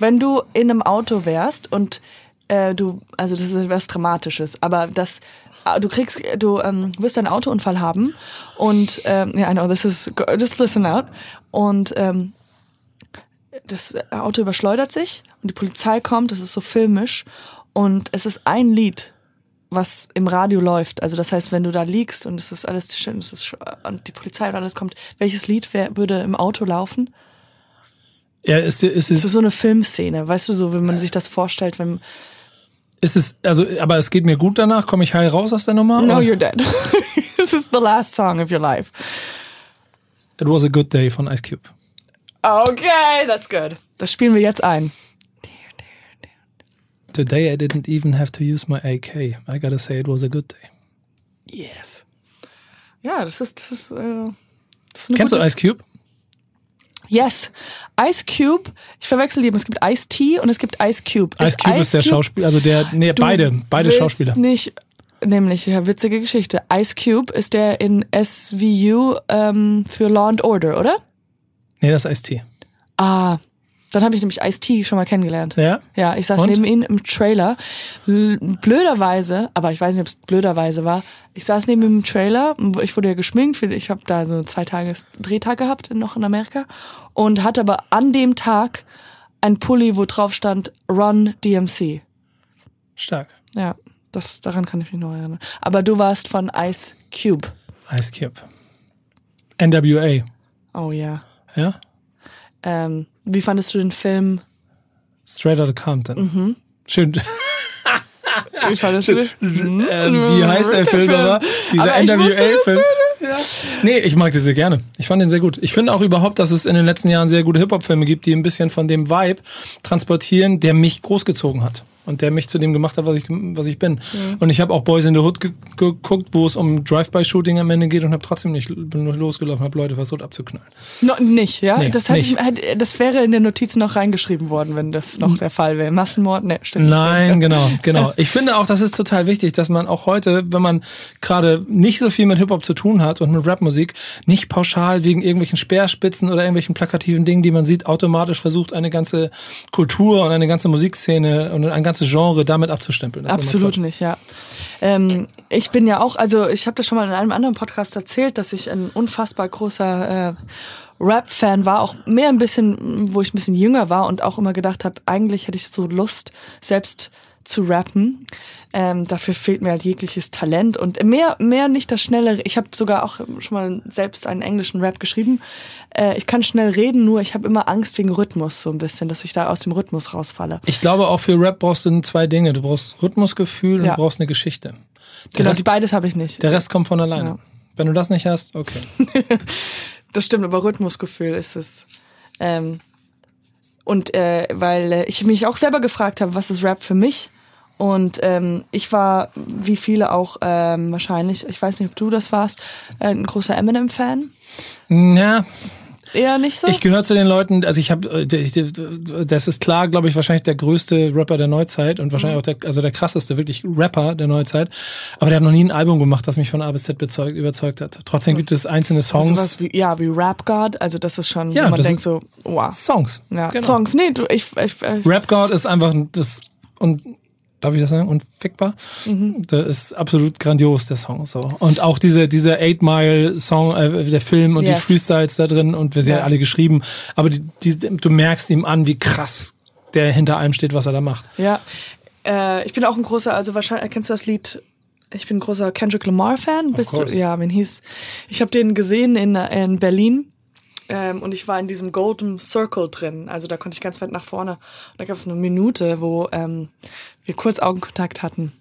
Wenn du in einem Auto wärst und äh, du, also das ist was Dramatisches, aber das, äh, du kriegst, du ähm, wirst einen Autounfall haben und ähm, ja, I know, this is, just listen out und ähm, das Auto überschleudert sich und die Polizei kommt, das ist so filmisch und es ist ein Lied, was im Radio läuft. Also das heißt, wenn du da liegst und es ist alles schön, es ist und die Polizei und alles kommt, welches Lied wär, würde im Auto laufen? Ja, ist, ist, So ist, so eine Filmszene, weißt du, so wenn man sich das vorstellt, wenn ist es, also, aber es geht mir gut danach, komme ich heil raus aus der Nummer? No, Oder- you're dead. This is the last song of your life. It was a good day von Ice Cube. Okay, that's good. Das spielen wir jetzt ein. Today I didn't even have to use my AK. I gotta say it was a good day. Yes. Ja, das ist, das ist, äh, das ist eine Kennst gute du Ice Cube? Yes. Ice Cube. Ich verwechsel die. Es gibt Ice Tea und es gibt Ice Cube. Ice Cube ist der Schauspieler, also der, nee, Du beide, beide Schauspieler. Nicht, nämlich, ja, witzige Geschichte. Ice Cube ist der in SVU ähm, für Law and Order, oder? Nee, das ist Ice-T. Ah, dann habe ich nämlich Ice Tea schon mal kennengelernt. Ja? Ja, ich saß Und? neben ihm im Trailer. Blöderweise, aber ich weiß nicht, ob es blöderweise war. Ich saß neben ihm im Trailer. Ich wurde ja geschminkt. Ich habe da so zwei Tage Drehtag gehabt, noch in Amerika. Und hatte aber an dem Tag ein Pulli, wo drauf stand Run DMC. Stark. Ja, das, daran kann ich mich noch erinnern. Aber du warst von Ice Cube. Ice Cube. NWA. Oh ja. Ja? Ähm, wie fandest du den Film? Straight Outta Compton. Mhm. Schön. Wie fandest du den? ähm, wie heißt der Film nochmal? Dieser NWA-Film. Nee, ich mag den sehr gerne. Ich fand den sehr gut. Ich finde auch überhaupt, dass es in den letzten Jahren sehr gute Hip-Hop-Filme gibt, die ein bisschen von dem Vibe transportieren, der mich großgezogen hat. Und der mich zu dem gemacht hat, was ich, was ich bin. Mhm. Und ich habe auch Boys in the Hood ge geguckt, wo es um Drive-by-Shooting am Ende geht und habe trotzdem nicht, bin nur losgelaufen, habe Leute versucht abzuknallen. No, nicht, ja? Nee, das, nicht. Ich, das wäre in den Notizen noch reingeschrieben worden, wenn das noch der Fall wäre. Massenmord? Nee, stimmt Nein, nicht. genau, genau. Ich finde auch, das ist total wichtig, dass man auch heute, wenn man gerade nicht so viel mit Hip-Hop zu tun hat und mit Rapmusik, nicht pauschal wegen irgendwelchen Speerspitzen oder irgendwelchen plakativen Dingen, die man sieht, automatisch versucht, eine ganze Kultur und eine ganze Musikszene und ein ganzes Genre damit abzustempeln. Das Absolut nicht, ja. Ähm, ich bin ja auch, also ich habe das schon mal in einem anderen Podcast erzählt, dass ich ein unfassbar großer äh, Rap-Fan war, auch mehr ein bisschen, wo ich ein bisschen jünger war und auch immer gedacht habe, eigentlich hätte ich so Lust, selbst zu rappen. Ähm, dafür fehlt mir halt jegliches Talent und mehr, mehr nicht das schnelle. Ich habe sogar auch schon mal selbst einen englischen Rap geschrieben. Äh, ich kann schnell reden, nur ich habe immer Angst wegen Rhythmus so ein bisschen, dass ich da aus dem Rhythmus rausfalle. Ich glaube, auch für Rap brauchst du zwei Dinge. Du brauchst Rhythmusgefühl und Ja. du brauchst eine Geschichte. Der, Genau, Rest, die beides habe ich nicht. der Rest kommt von alleine. Ja. Wenn du das nicht hast, okay. Das stimmt, aber Rhythmusgefühl ist es. Ähm, und äh, weil äh, ich mich auch selber gefragt habe, was ist Rap für mich? Und ähm, ich war, wie viele auch ähm, wahrscheinlich, ich weiß nicht, ob du das warst, äh, ein großer Eminem-Fan. Ja, Eher nicht so? Ich gehöre zu den Leuten, also ich habe, das ist klar, glaube ich, wahrscheinlich der größte Rapper der Neuzeit und Mhm. wahrscheinlich auch der, also der krasseste, wirklich Rapper der Neuzeit. Aber der hat noch nie ein Album gemacht, das mich von A bis Z bezeugt, überzeugt hat. Trotzdem gibt es einzelne Songs. Sowas wie, ja, wie Rap God, also das ist schon, Ja, wo man denkt so, wow. Songs. Ja, Genau. Songs, nee, du, ich, ich, ich Rap God ist einfach das und darf ich das sagen? Unfickbar. Mhm. Das ist absolut grandios, der Song. So. Und auch diese, diese Eight Mile Song, äh, der Film und die Yes. Freestyles da drin und wir sind ja alle geschrieben. Aber die, die, du merkst ihm an, wie krass der hinter allem steht, was er da macht. Ja, äh, ich bin auch ein großer, also wahrscheinlich kennst du das Lied. Ich bin ein großer Kendrick Lamar Fan. Bist du? Ja, wen hieß? Ich habe den gesehen in in Berlin Ähm, und ich war in diesem Golden Circle drin. Also da konnte ich ganz weit nach vorne. Und da gab es eine Minute, wo ähm, wir kurz Augenkontakt hatten.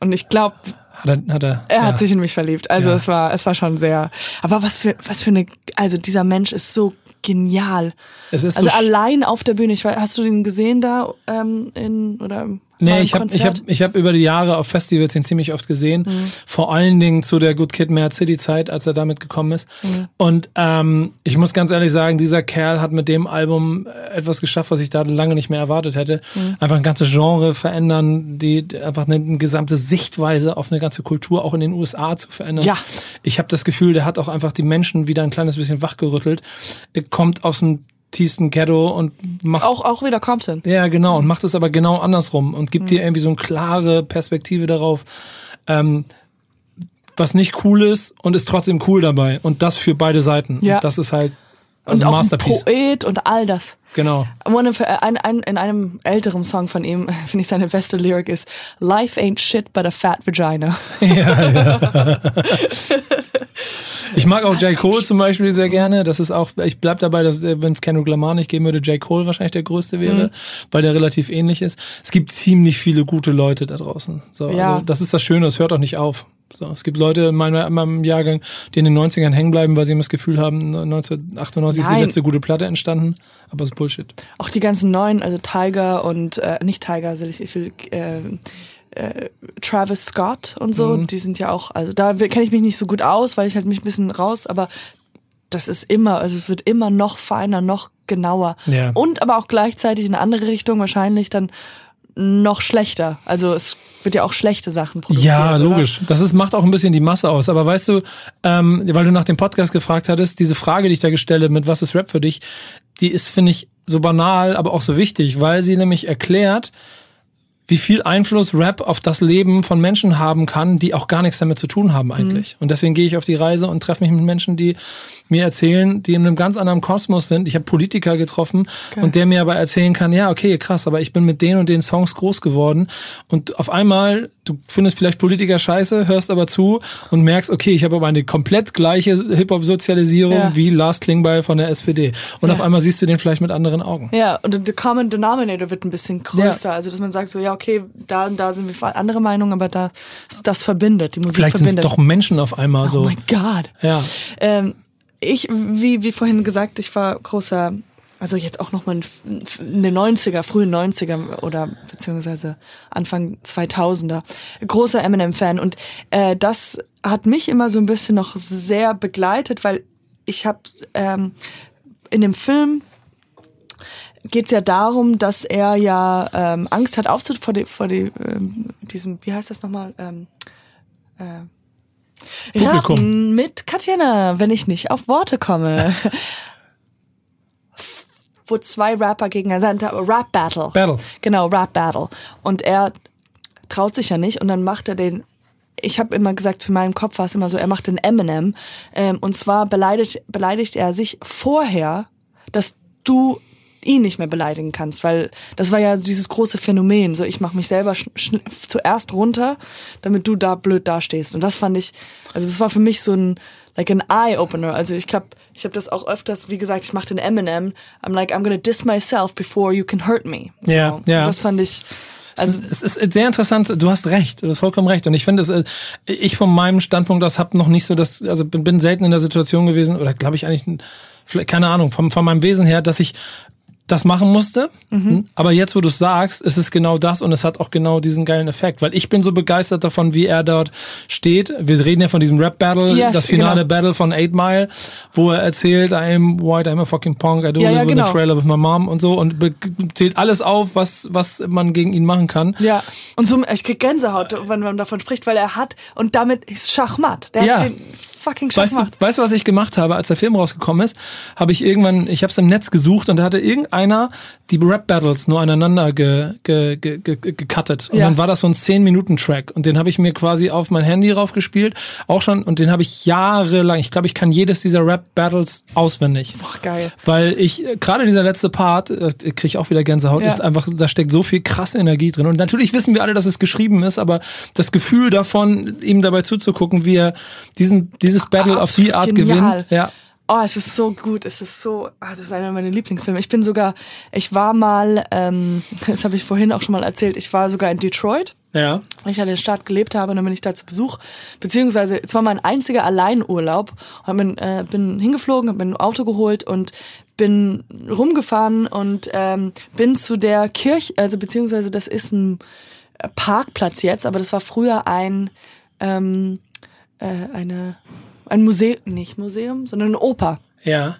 Und ich glaube, Hat er, hat er, er ja. hat sich in mich verliebt. Also Ja. es war, es war schon sehr. Aber was für, was für eine, also dieser Mensch ist so genial. Es ist also so allein auf der Bühne. Ich weiß, hast du den gesehen da ähm, in oder Nee, ich habe ich hab, ich hab über die Jahre auf Festivals ihn ziemlich oft gesehen. Vor allen Dingen zu der Good Kid, Mad City Zeit, als er damit gekommen ist. Und ähm, ich muss ganz ehrlich sagen, dieser Kerl hat mit dem Album äh, etwas geschafft, was ich da lange nicht mehr erwartet hätte. Einfach ein ganzes Genre verändern, die einfach eine, eine gesamte Sichtweise auf eine ganze Kultur auch in den USA zu verändern. Ja. Ich habe das Gefühl, der hat auch einfach die Menschen wieder ein kleines bisschen wachgerüttelt. Er kommt aus dem tiefsten Ghetto und macht auch auch wieder Compton. ja, genau. Und macht es aber genau andersrum und gibt dir irgendwie so eine klare Perspektive darauf, ähm, was nicht cool ist und ist trotzdem cool dabei. Und das für beide Seiten. Ja. Und das ist halt also und auch ein Masterpiece. Poet und all das. Genau. One of, äh, ein, ein, in einem älteren Song von ihm finde ich seine beste Lyric ist Life ain't shit but a fat vagina. Ich mag auch J. Cole zum Beispiel sehr gerne. Das ist auch, ich bleib dabei, dass wenn es Kendrick Lamar nicht geben würde, J. Cole wahrscheinlich der größte wäre, weil der relativ ähnlich ist. Es gibt ziemlich viele gute Leute da draußen. So, Ja. also das ist das Schöne, es hört auch nicht auf. So, es gibt Leute in meinem, in meinem Jahrgang, die in den 90ern hängen bleiben, weil sie immer das Gefühl haben, 1998 ist die Nein. letzte gute Platte entstanden. Aber es ist Bullshit. Auch die ganzen neuen, also Tiger und äh, nicht Tiger, also ich, ich will äh, äh, Travis Scott und so, Mhm. die sind ja auch, also da kenne ich mich nicht so gut aus, weil ich halt mich ein bisschen raus, aber das ist immer, also es wird immer noch feiner, noch genauer. Ja. Und aber auch gleichzeitig in eine andere Richtung wahrscheinlich dann noch schlechter. Also es wird ja auch schlechte Sachen produziert. Ja, oder? logisch. Das ist, macht auch ein bisschen die Masse aus. Aber weißt du, ähm, weil du nach dem Podcast gefragt hattest, diese Frage, die ich da gestellt habe, mit was ist Rap für dich, die ist, finde ich, so banal, aber auch so wichtig, weil sie nämlich erklärt, wie viel Einfluss Rap auf das Leben von Menschen haben kann, die auch gar nichts damit zu tun haben eigentlich. Und deswegen gehe ich auf die Reise und treffe mich mit Menschen, die mir erzählen, die in einem ganz anderen Kosmos sind. Ich habe Politiker getroffen und der mir aber erzählen kann, ja, okay, krass, aber ich bin mit den und den Songs groß geworden und auf einmal, du findest vielleicht Politiker scheiße, hörst aber zu und merkst, okay, ich habe aber eine komplett gleiche Hip-Hop-Sozialisierung Ja. wie Lars Klingbeil von der SPD. Und Ja. auf einmal siehst du den vielleicht mit anderen Augen. Ja, und der Common Denominator wird ein bisschen größer. Also, dass man sagt so, ja, okay, da und da sind wir andere Meinungen, aber da, das verbindet, die Musik Vielleicht sind es verbindet. doch Menschen auf einmal oh so. mein Gott. Ja. Ähm, ich, wie, wie vorhin gesagt, ich war großer, also jetzt auch nochmal in den 90er, frühen 90er oder beziehungsweise Anfang 2000er, großer Eminem-Fan. Und äh, das hat mich immer so ein bisschen noch sehr begleitet, weil ich habe ähm, in dem Film geht es ja darum, dass er ja ähm, Angst hat aufzu vor, die, vor die, ähm, diesem, wie heißt das nochmal? Ähm, äh, Publikum. Raten mit Katjana, wenn ich nicht auf Worte komme. Wo zwei Rapper gegeneinander, Rap Battle. Battle. Genau, Rap Battle. Und er traut sich ja nicht und dann macht er den ich habe immer gesagt, für meinen Kopf war es immer so, er macht den Eminem. Ähm, und zwar beleidigt, beleidigt er sich vorher, dass du ihn nicht mehr beleidigen kannst, weil das war ja dieses große Phänomen. So, ich mache mich selber zuerst runter, damit du da blöd dastehst. Und das fand ich, also das war für mich so ein like an eye opener. Also ich glaube, ich habe das auch öfters, wie gesagt, ich mache den Eminem. I'm like, I'm gonna diss myself before you can hurt me. So. Ja, ja. Und Das fand ich. Also es ist, es ist sehr interessant, du hast recht, du hast vollkommen recht. Und ich finde, es, äh, ich von meinem Standpunkt aus habe noch nicht so das, also bin, bin selten in der Situation gewesen, oder glaube ich eigentlich, keine Ahnung, von, von meinem Wesen her, dass ich das machen musste. Mhm. Aber jetzt, wo du es sagst, ist es genau das und es hat auch genau diesen geilen Effekt, weil ich bin so begeistert davon, wie er dort steht. Wir reden ja von diesem Rap-Battle, Yes, das finale genau. Battle von Eight Mile, wo er erzählt, I'm white, I'm a fucking punk, I do Ja, live ja, in genau. the trailer with my mom und so und zählt alles auf, was, was man gegen ihn machen kann. Ja, und so, ich krieg Gänsehaut, wenn man davon spricht, weil er hat, und damit ist Schachmatt. Der Ja. hat den fucking Weißt du, Schachmatt. weißt du, was ich gemacht habe, als der Film rausgekommen ist? Habe ich irgendwann, ich habe es im Netz gesucht und da hatte irgendeiner die Rap-Battles nur aneinander ge, ge, ge, ge, ge- gecuttet. Und Ja. dann war das so ein 10-Minuten-Track und den habe ich mir quasi auf mein Handy raufgespielt, auch schon, und den habe ich jahrelang, ich glaube, ich kann jedes dieser Rap-Battles auswendig. Boah, geil. Weil ich, äh, gerade dieser letzte Part, äh, kriege ich auch wieder Gänsehaut, Ja. ist einfach, da steckt so viel krasse Energie drin. Und natürlich wissen wir alle, dass es geschrieben ist, aber das Gefühl davon, ihm dabei zuzugucken, wie er diesen, dieses Battle die absolut Art genial. gewinnt. Ja. Oh, es ist so gut. Es ist so, ah, das ist einer meiner Lieblingsfilme. Ich bin sogar, ich war mal, ähm, das habe ich vorhin auch schon mal erzählt, ich war sogar in Detroit. Ja. weil ich ja in der Stadt gelebt habe und dann bin ich da zu Besuch, beziehungsweise es war mein einziger Alleinurlaub und bin, äh, bin hingeflogen, habe mir ein Auto geholt und bin rumgefahren und ähm, bin zu der Kirche, also beziehungsweise das ist ein Parkplatz jetzt, aber das war früher ein ähm, äh, eine ein Museum, nicht Museum, sondern eine Oper. Ja.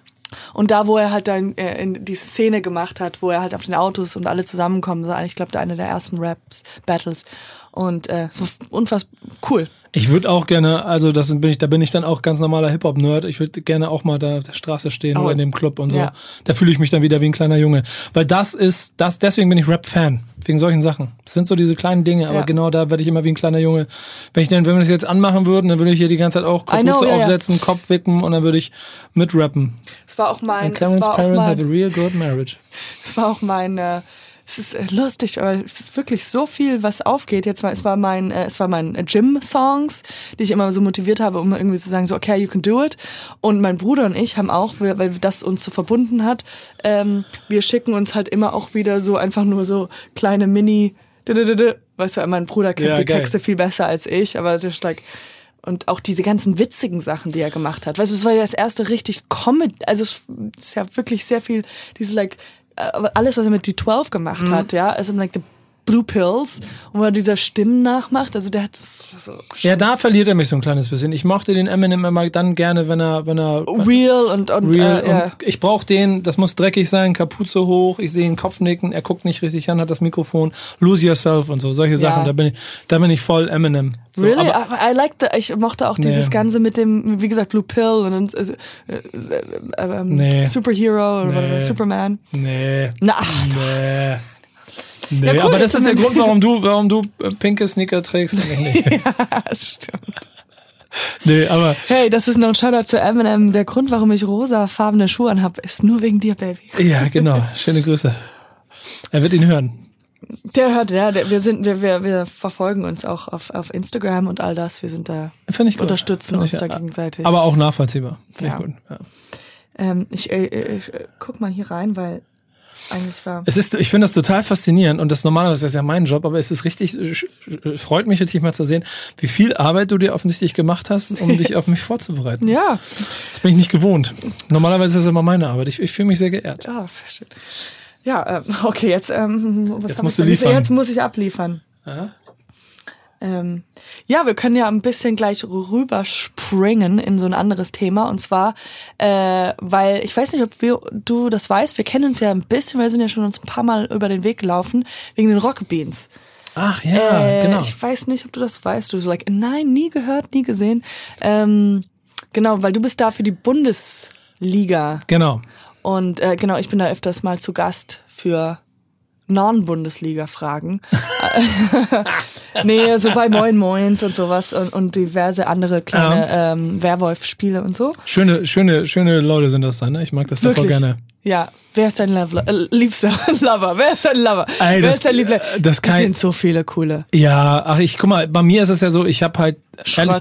Und da, wo er halt dann äh, in die Szene gemacht hat, wo er halt auf den Autos und alle zusammenkommen, so ich glaube, da eine der ersten Raps, Battles. Und äh, so unfassbar cool. Ich würde auch gerne, also das bin ich, da bin ich dann auch ganz normaler Hip-Hop-Nerd. Ich würde gerne auch mal da auf der Straße stehen Oh. oder in dem Club und so. Ja. Da fühle ich mich dann wieder wie ein kleiner Junge. Weil das ist, das, deswegen bin ich Rap-Fan. Wegen solchen Sachen. Das sind so diese kleinen Dinge, aber Ja. genau da werde ich immer wie ein kleiner Junge. Wenn ich denn, wenn wir das jetzt anmachen würden, dann würde ich hier die ganze Zeit auch Kapuze ja. aufsetzen, Kopf wicken und dann würde ich mitrappen. Es war auch mein, And es Karen's war auch parents have a mein, real good marriage. es war auch mein, äh, es ist äh, lustig, aber es ist wirklich so viel, was aufgeht. Jetzt war, es war mein, äh, es war mein äh, Gym-Songs, die ich immer so motiviert habe, um irgendwie zu sagen, so, okay, you can do it. Und mein Bruder und ich haben auch, weil das uns so verbunden hat, ähm, wir schicken uns halt immer auch wieder so einfach nur so kleine Mini, weißt du, mein Bruder kennt Ja, die geil. Texte viel besser als ich, aber das ist like, und auch diese ganzen witzigen Sachen, die er gemacht hat. Weißt du, es war ja das erste richtig Comedy, also es ist ja wirklich sehr viel, diese like, alles, was er mit D12 gemacht Mhm. hat, ja, also like the Blue Pills, und wo er dieser Stimmen nachmacht, also der hat so Ja, da verliert er mich so ein kleines bisschen. Ich mochte den Eminem immer dann gerne, wenn er, wenn er real und, und, real äh, ja. und ich brauche den, das muss dreckig sein, Kapuze hoch, ich sehe ihn Kopf nicken, er guckt nicht richtig an, hat das Mikrofon, lose yourself und so, solche Sachen, da bin ich, da bin ich voll Eminem. So, Really? aber, I, I like the, ich mochte auch dieses Nee. Ganze mit dem, wie gesagt, Blue Pill und, äh, äh, äh, ähm, Nee. Superhero oder Nee. whatever, Superman. nee, Na, ach, nee. Nee, Ja, cool, aber das ist der Grund, warum du, warum du äh, pinke Sneaker trägst. nicht. stimmt. Nee, aber Hey, das ist noch ein Shoutout zu Eminem. Der Grund, warum ich rosafarbene Schuhe anhab, ist nur wegen dir, Baby. ja, genau. Schöne Grüße. Er wird ihn hören. Der hört, ja, der, wir sind, wir, wir, wir verfolgen uns auch auf, auf Instagram und all das. Wir sind da, Finde ich gut. unterstützen Finde uns ich, da ja. gegenseitig. Aber auch nachvollziehbar. Finde Ja. ich gut. Ja. ähm, ich, äh, äh, ich äh, guck mal hier rein, weil eigentlich war. Es ist, ich finde das total faszinierend und das normalerweise ist ja mein Job, aber es ist richtig, äh, sch- freut mich richtig mal zu sehen, wie viel Arbeit du dir offensichtlich gemacht hast, um dich auf mich vorzubereiten. Ja, Das bin ich nicht gewohnt. Normalerweise ist es immer meine Arbeit. Ich, ich fühle mich sehr geehrt. ja, sehr schön. Ja, ähm, okay, jetzt, ähm, was Jetzt musst du liefern. Jetzt muss ich abliefern. Ja? Ähm, ja, wir können ja ein bisschen gleich rüberspringen in so ein anderes Thema. Und zwar, äh, weil ich weiß nicht, ob wir, du das weißt, wir kennen uns ja ein bisschen, wir sind ja schon uns ein paar Mal über den Weg gelaufen, wegen den Rocket Beans. Ach ja, äh, genau. Ich weiß nicht, ob du das weißt. Du so like, nein, nie gehört, nie gesehen. Ähm, genau, weil du bist da für die Bundesliga. Genau. Und äh, genau, ich bin da öfters mal zu Gast für Non-Bundesliga-Fragen. nee, so bei Moin Moins und sowas und, und diverse andere kleine ähm, Werwolf-Spiele und so. Schöne, schöne, schöne Leute sind das dann, ne? Ich mag das davor Wirklich. gerne. Ja, wer ist dein Lover? Äh, liebster Lover? Wer ist dein Lover? Ey, wer das- ist dein Liebling? das das sind so viele coole. Ja, ach ich guck mal, bei mir ist es ja so, ich habe halt ehrlich,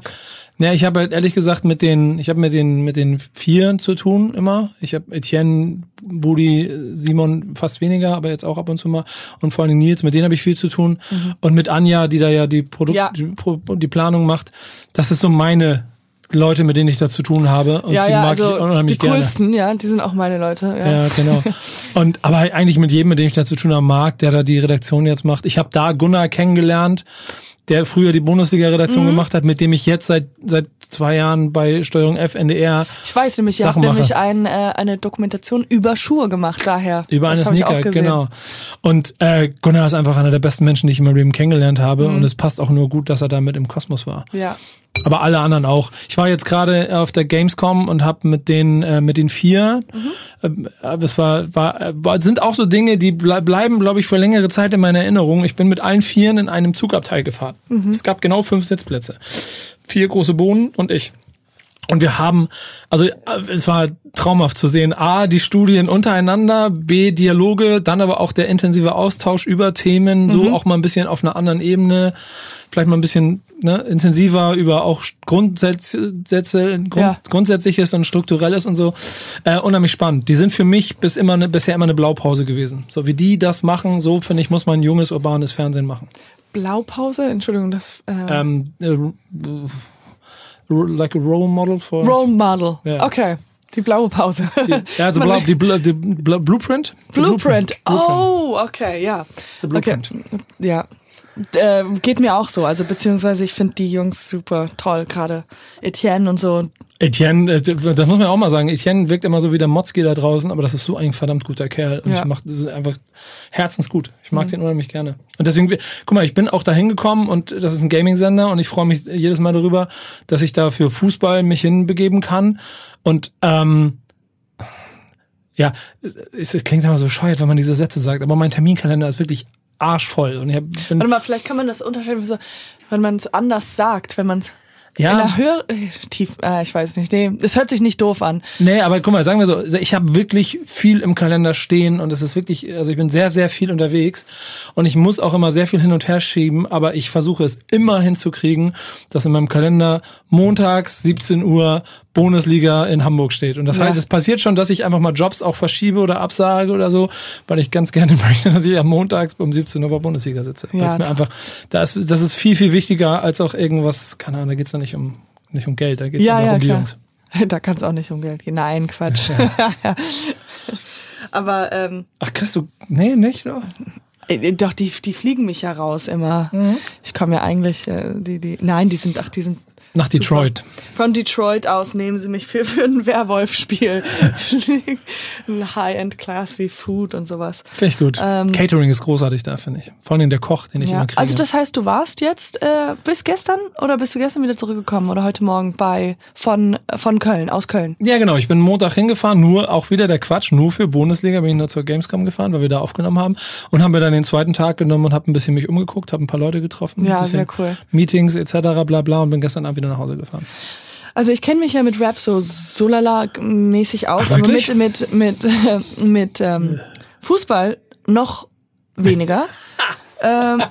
Ne, ich habe halt ehrlich gesagt mit den, ich habe mit den mit den Vieren zu tun immer. Ich habe Etienne, Budi, Simon fast weniger, aber jetzt auch ab und zu mal und vor allem Nils, mit denen habe ich viel zu tun und mit Anja, die da ja die Produkt, Mhm. Ja. die, die Planung macht. Das ist so meine Leute, mit denen ich da zu tun habe und ja, die ja, mag also ich unheimlich die gerne. coolsten, ja, die sind auch meine Leute. Ja. Ja, genau. Und aber eigentlich mit jedem, mit dem ich da zu tun habe, mag, der da die Redaktion jetzt macht. Ich habe da Gunnar kennengelernt, der früher die Bundesliga-Redaktion Mhm. gemacht hat, mit dem ich jetzt seit seit zwei Jahren bei Steuerung F NDR Ich weiß nämlich, ihr habt nämlich ein, äh, eine Dokumentation über Schuhe gemacht, daher. über eine Sneaker, genau. Und äh, Gunnar ist einfach einer der besten Menschen, die ich in meinem Leben kennengelernt habe. Mhm. Und es passt auch nur gut, dass er da mit im Kosmos war. Ja. Aber alle anderen auch. Ich war jetzt gerade auf der Gamescom und habe mit den äh, mit den vier, Mhm. äh, es war, war äh, war- sind auch so Dinge, die ble bleiben, glaube ich, für längere Zeit in meiner Erinnerung. Ich bin mit allen vieren in einem Zugabteil gefahren. Mhm. Es gab genau fünf Sitzplätze, vier große Bohnen und ich. Und wir haben, also äh, es war traumhaft zu sehen, A, die Studien untereinander, B, Dialoge, dann aber auch der intensive Austausch über Themen, so auch mal ein bisschen auf einer anderen Ebene, vielleicht mal ein bisschen ne, intensiver über auch Grundsätze, Sätze, Grund, Ja. Grundsätzliches und Strukturelles und so. Äh, unheimlich spannend. Die sind für mich bis immer eine, bisher immer eine Blaupause gewesen. So wie die das machen, so finde ich, muss man junges, urbanes Fernsehen machen. Blaupause, Entschuldigung, das äh, Ähm, äh, like a role model for Role Model. Ja. Okay, die blaue Pause. Ja, also blau, die, Blu- die Blu- Blueprint? Die Blueprint. Blueprint. Oh, okay, ja. It's a Blueprint. Okay. Ja. Äh, geht mir auch so. Also beziehungsweise ich finde die Jungs super toll, gerade Etienne und so. Etienne, äh, das muss man auch mal sagen, Etienne wirkt immer so wie der Motzki da draußen, aber das ist so ein verdammt guter Kerl. Und Ja. ich mach, das ist einfach herzensgut. Ich mag den unheimlich gerne. Und deswegen, guck mal, ich bin auch da hingekommen und das ist ein Gaming-Sender und ich freue mich jedes Mal darüber, dass ich da für Fußball mich hinbegeben kann. Und ähm, ja, es, es klingt immer so bescheuert, wenn man diese Sätze sagt, aber mein Terminkalender ist wirklich arschvoll. Und ich hab- bin Warte mal, vielleicht kann man das unterscheiden, so, wenn man es anders sagt, wenn man es in ja, der Höhe, tief, äh, ich weiß nicht, nee, es hört sich nicht doof an. Nee, aber guck mal, sagen wir so, ich habe wirklich viel im Kalender stehen und es ist wirklich, also ich bin sehr, sehr viel unterwegs und ich muss auch immer sehr viel hin und her schieben, aber ich versuche es immer hinzukriegen, dass in meinem Kalender montags 17 Uhr Bundesliga in Hamburg steht. Und das Ja. heißt, es passiert schon, dass ich einfach mal Jobs auch verschiebe oder absage oder so, weil ich ganz gerne möchte, dass ich am montags um 17 Uhr bei Bundesliga sitze. Ja, es mir einfach, das, das ist viel, viel wichtiger als auch irgendwas, keine Ahnung, da geht's ja nicht um, nicht um Geld, da geht's Ja, einfach ja, um die. Jungs. Da kann es auch nicht um Geld gehen. Nein, Quatsch. Aber ähm, Ach, kriegst du, nee, nicht so? äh, doch, die, die fliegen mich ja raus immer. Mhm. Ich komme ja eigentlich, äh, die, die, nein, die sind, ach, die sind Nach Detroit. Von Detroit aus nehmen sie mich für, für ein Werwolf-Spiel. ein High-End classy Food und sowas. Finde ich gut. Ähm, Catering ist großartig da, finde ich. Vor allem der Koch, den ich Ja. immer kriege. Also das heißt, du warst jetzt äh, bis gestern oder bist du gestern wieder zurückgekommen oder heute Morgen bei von von Köln aus Köln? ja, genau. Ich bin Montag hingefahren, nur auch wieder der Quatsch, nur für Bundesliga bin ich nur zur Gamescom gefahren, weil wir da aufgenommen haben und haben wir dann den zweiten Tag genommen und habe ein bisschen mich umgeguckt, habe ein paar Leute getroffen, Ja, sehr cool. Meetings etc. bla bla und bin gestern Abend wieder nach Hause gefahren. Also ich kenne mich ja mit Rap so solala mäßig aus, Ach, aber mit mit mit mit ähm, Fußball noch weniger. ähm,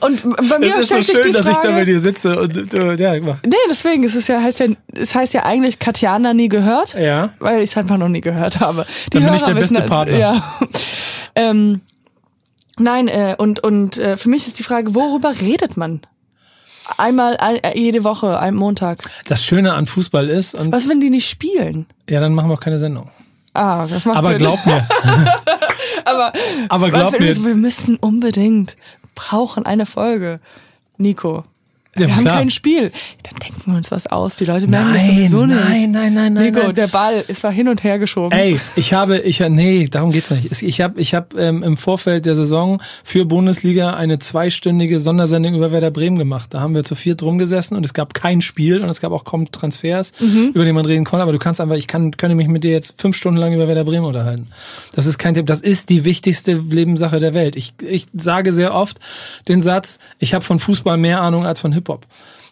und bei mir stellt sich die Frage, dir sitze und äh, ja, mach. Nee, deswegen, es ist ja, heißt ja, es heißt ja eigentlich Katjana nie gehört, Ja. weil ich es einfach noch nie gehört habe. Die Dann bin ich der wissen beste Partner. Ja. ähm, nein, äh, und, und äh, für mich ist die Frage, worüber redet man? Einmal ein, äh, jede Woche, am Montag. Das Schöne an Fußball ist und Was, wenn die nicht spielen? ja, dann machen wir auch keine Sendung. Ah, das macht Aber Sinn. glaub mir, aber, aber glaub mir, wir, wir müssen unbedingt, brauchen eine Folge. Nico. Ja, wir haben klar. kein Spiel. Dann denken wir uns was aus. Die Leute merken das Nein, sowieso nicht. nein, nein, nein, nein, Nico, nein. der Ball ist war hin und her geschoben. Ey, ich habe, ich nee, darum geht's nicht. Ich habe, ich habe ähm, im Vorfeld der Saison für Bundesliga eine zweistündige Sondersendung über Werder Bremen gemacht. Da haben wir zu viert rumgesessen und es gab kein Spiel und es gab auch kaum Transfers, über die man reden konnte. Aber du kannst einfach, ich kann, könnte mich mit dir jetzt fünf Stunden lang über Werder Bremen unterhalten. Das ist kein Thema. Das ist die wichtigste Lebenssache der Welt. Ich, ich sage sehr oft den Satz: Ich habe von Fußball mehr Ahnung als von Hip Hop.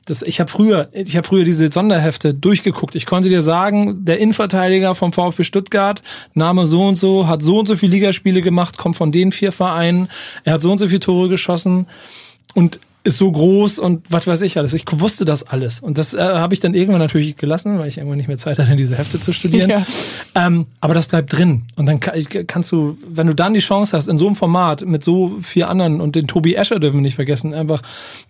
Das, ich habe früher, ich habe früher diese Sonderhefte durchgeguckt. Ich konnte dir sagen, der Innenverteidiger vom VfB Stuttgart, Name so und so, hat so und so viele Ligaspiele gemacht, kommt von den vier Vereinen, er hat so und so viele Tore geschossen und ist so groß und was weiß ich alles. Ich wusste das alles. Und das äh, habe ich dann irgendwann natürlich gelassen, weil ich irgendwann nicht mehr Zeit hatte, diese Hefte zu studieren. Ja. Ähm, aber das bleibt drin. Und dann kann, kannst du, wenn du dann die Chance hast, in so einem Format mit so vier anderen und den Tobi Escher dürfen wir nicht vergessen, einfach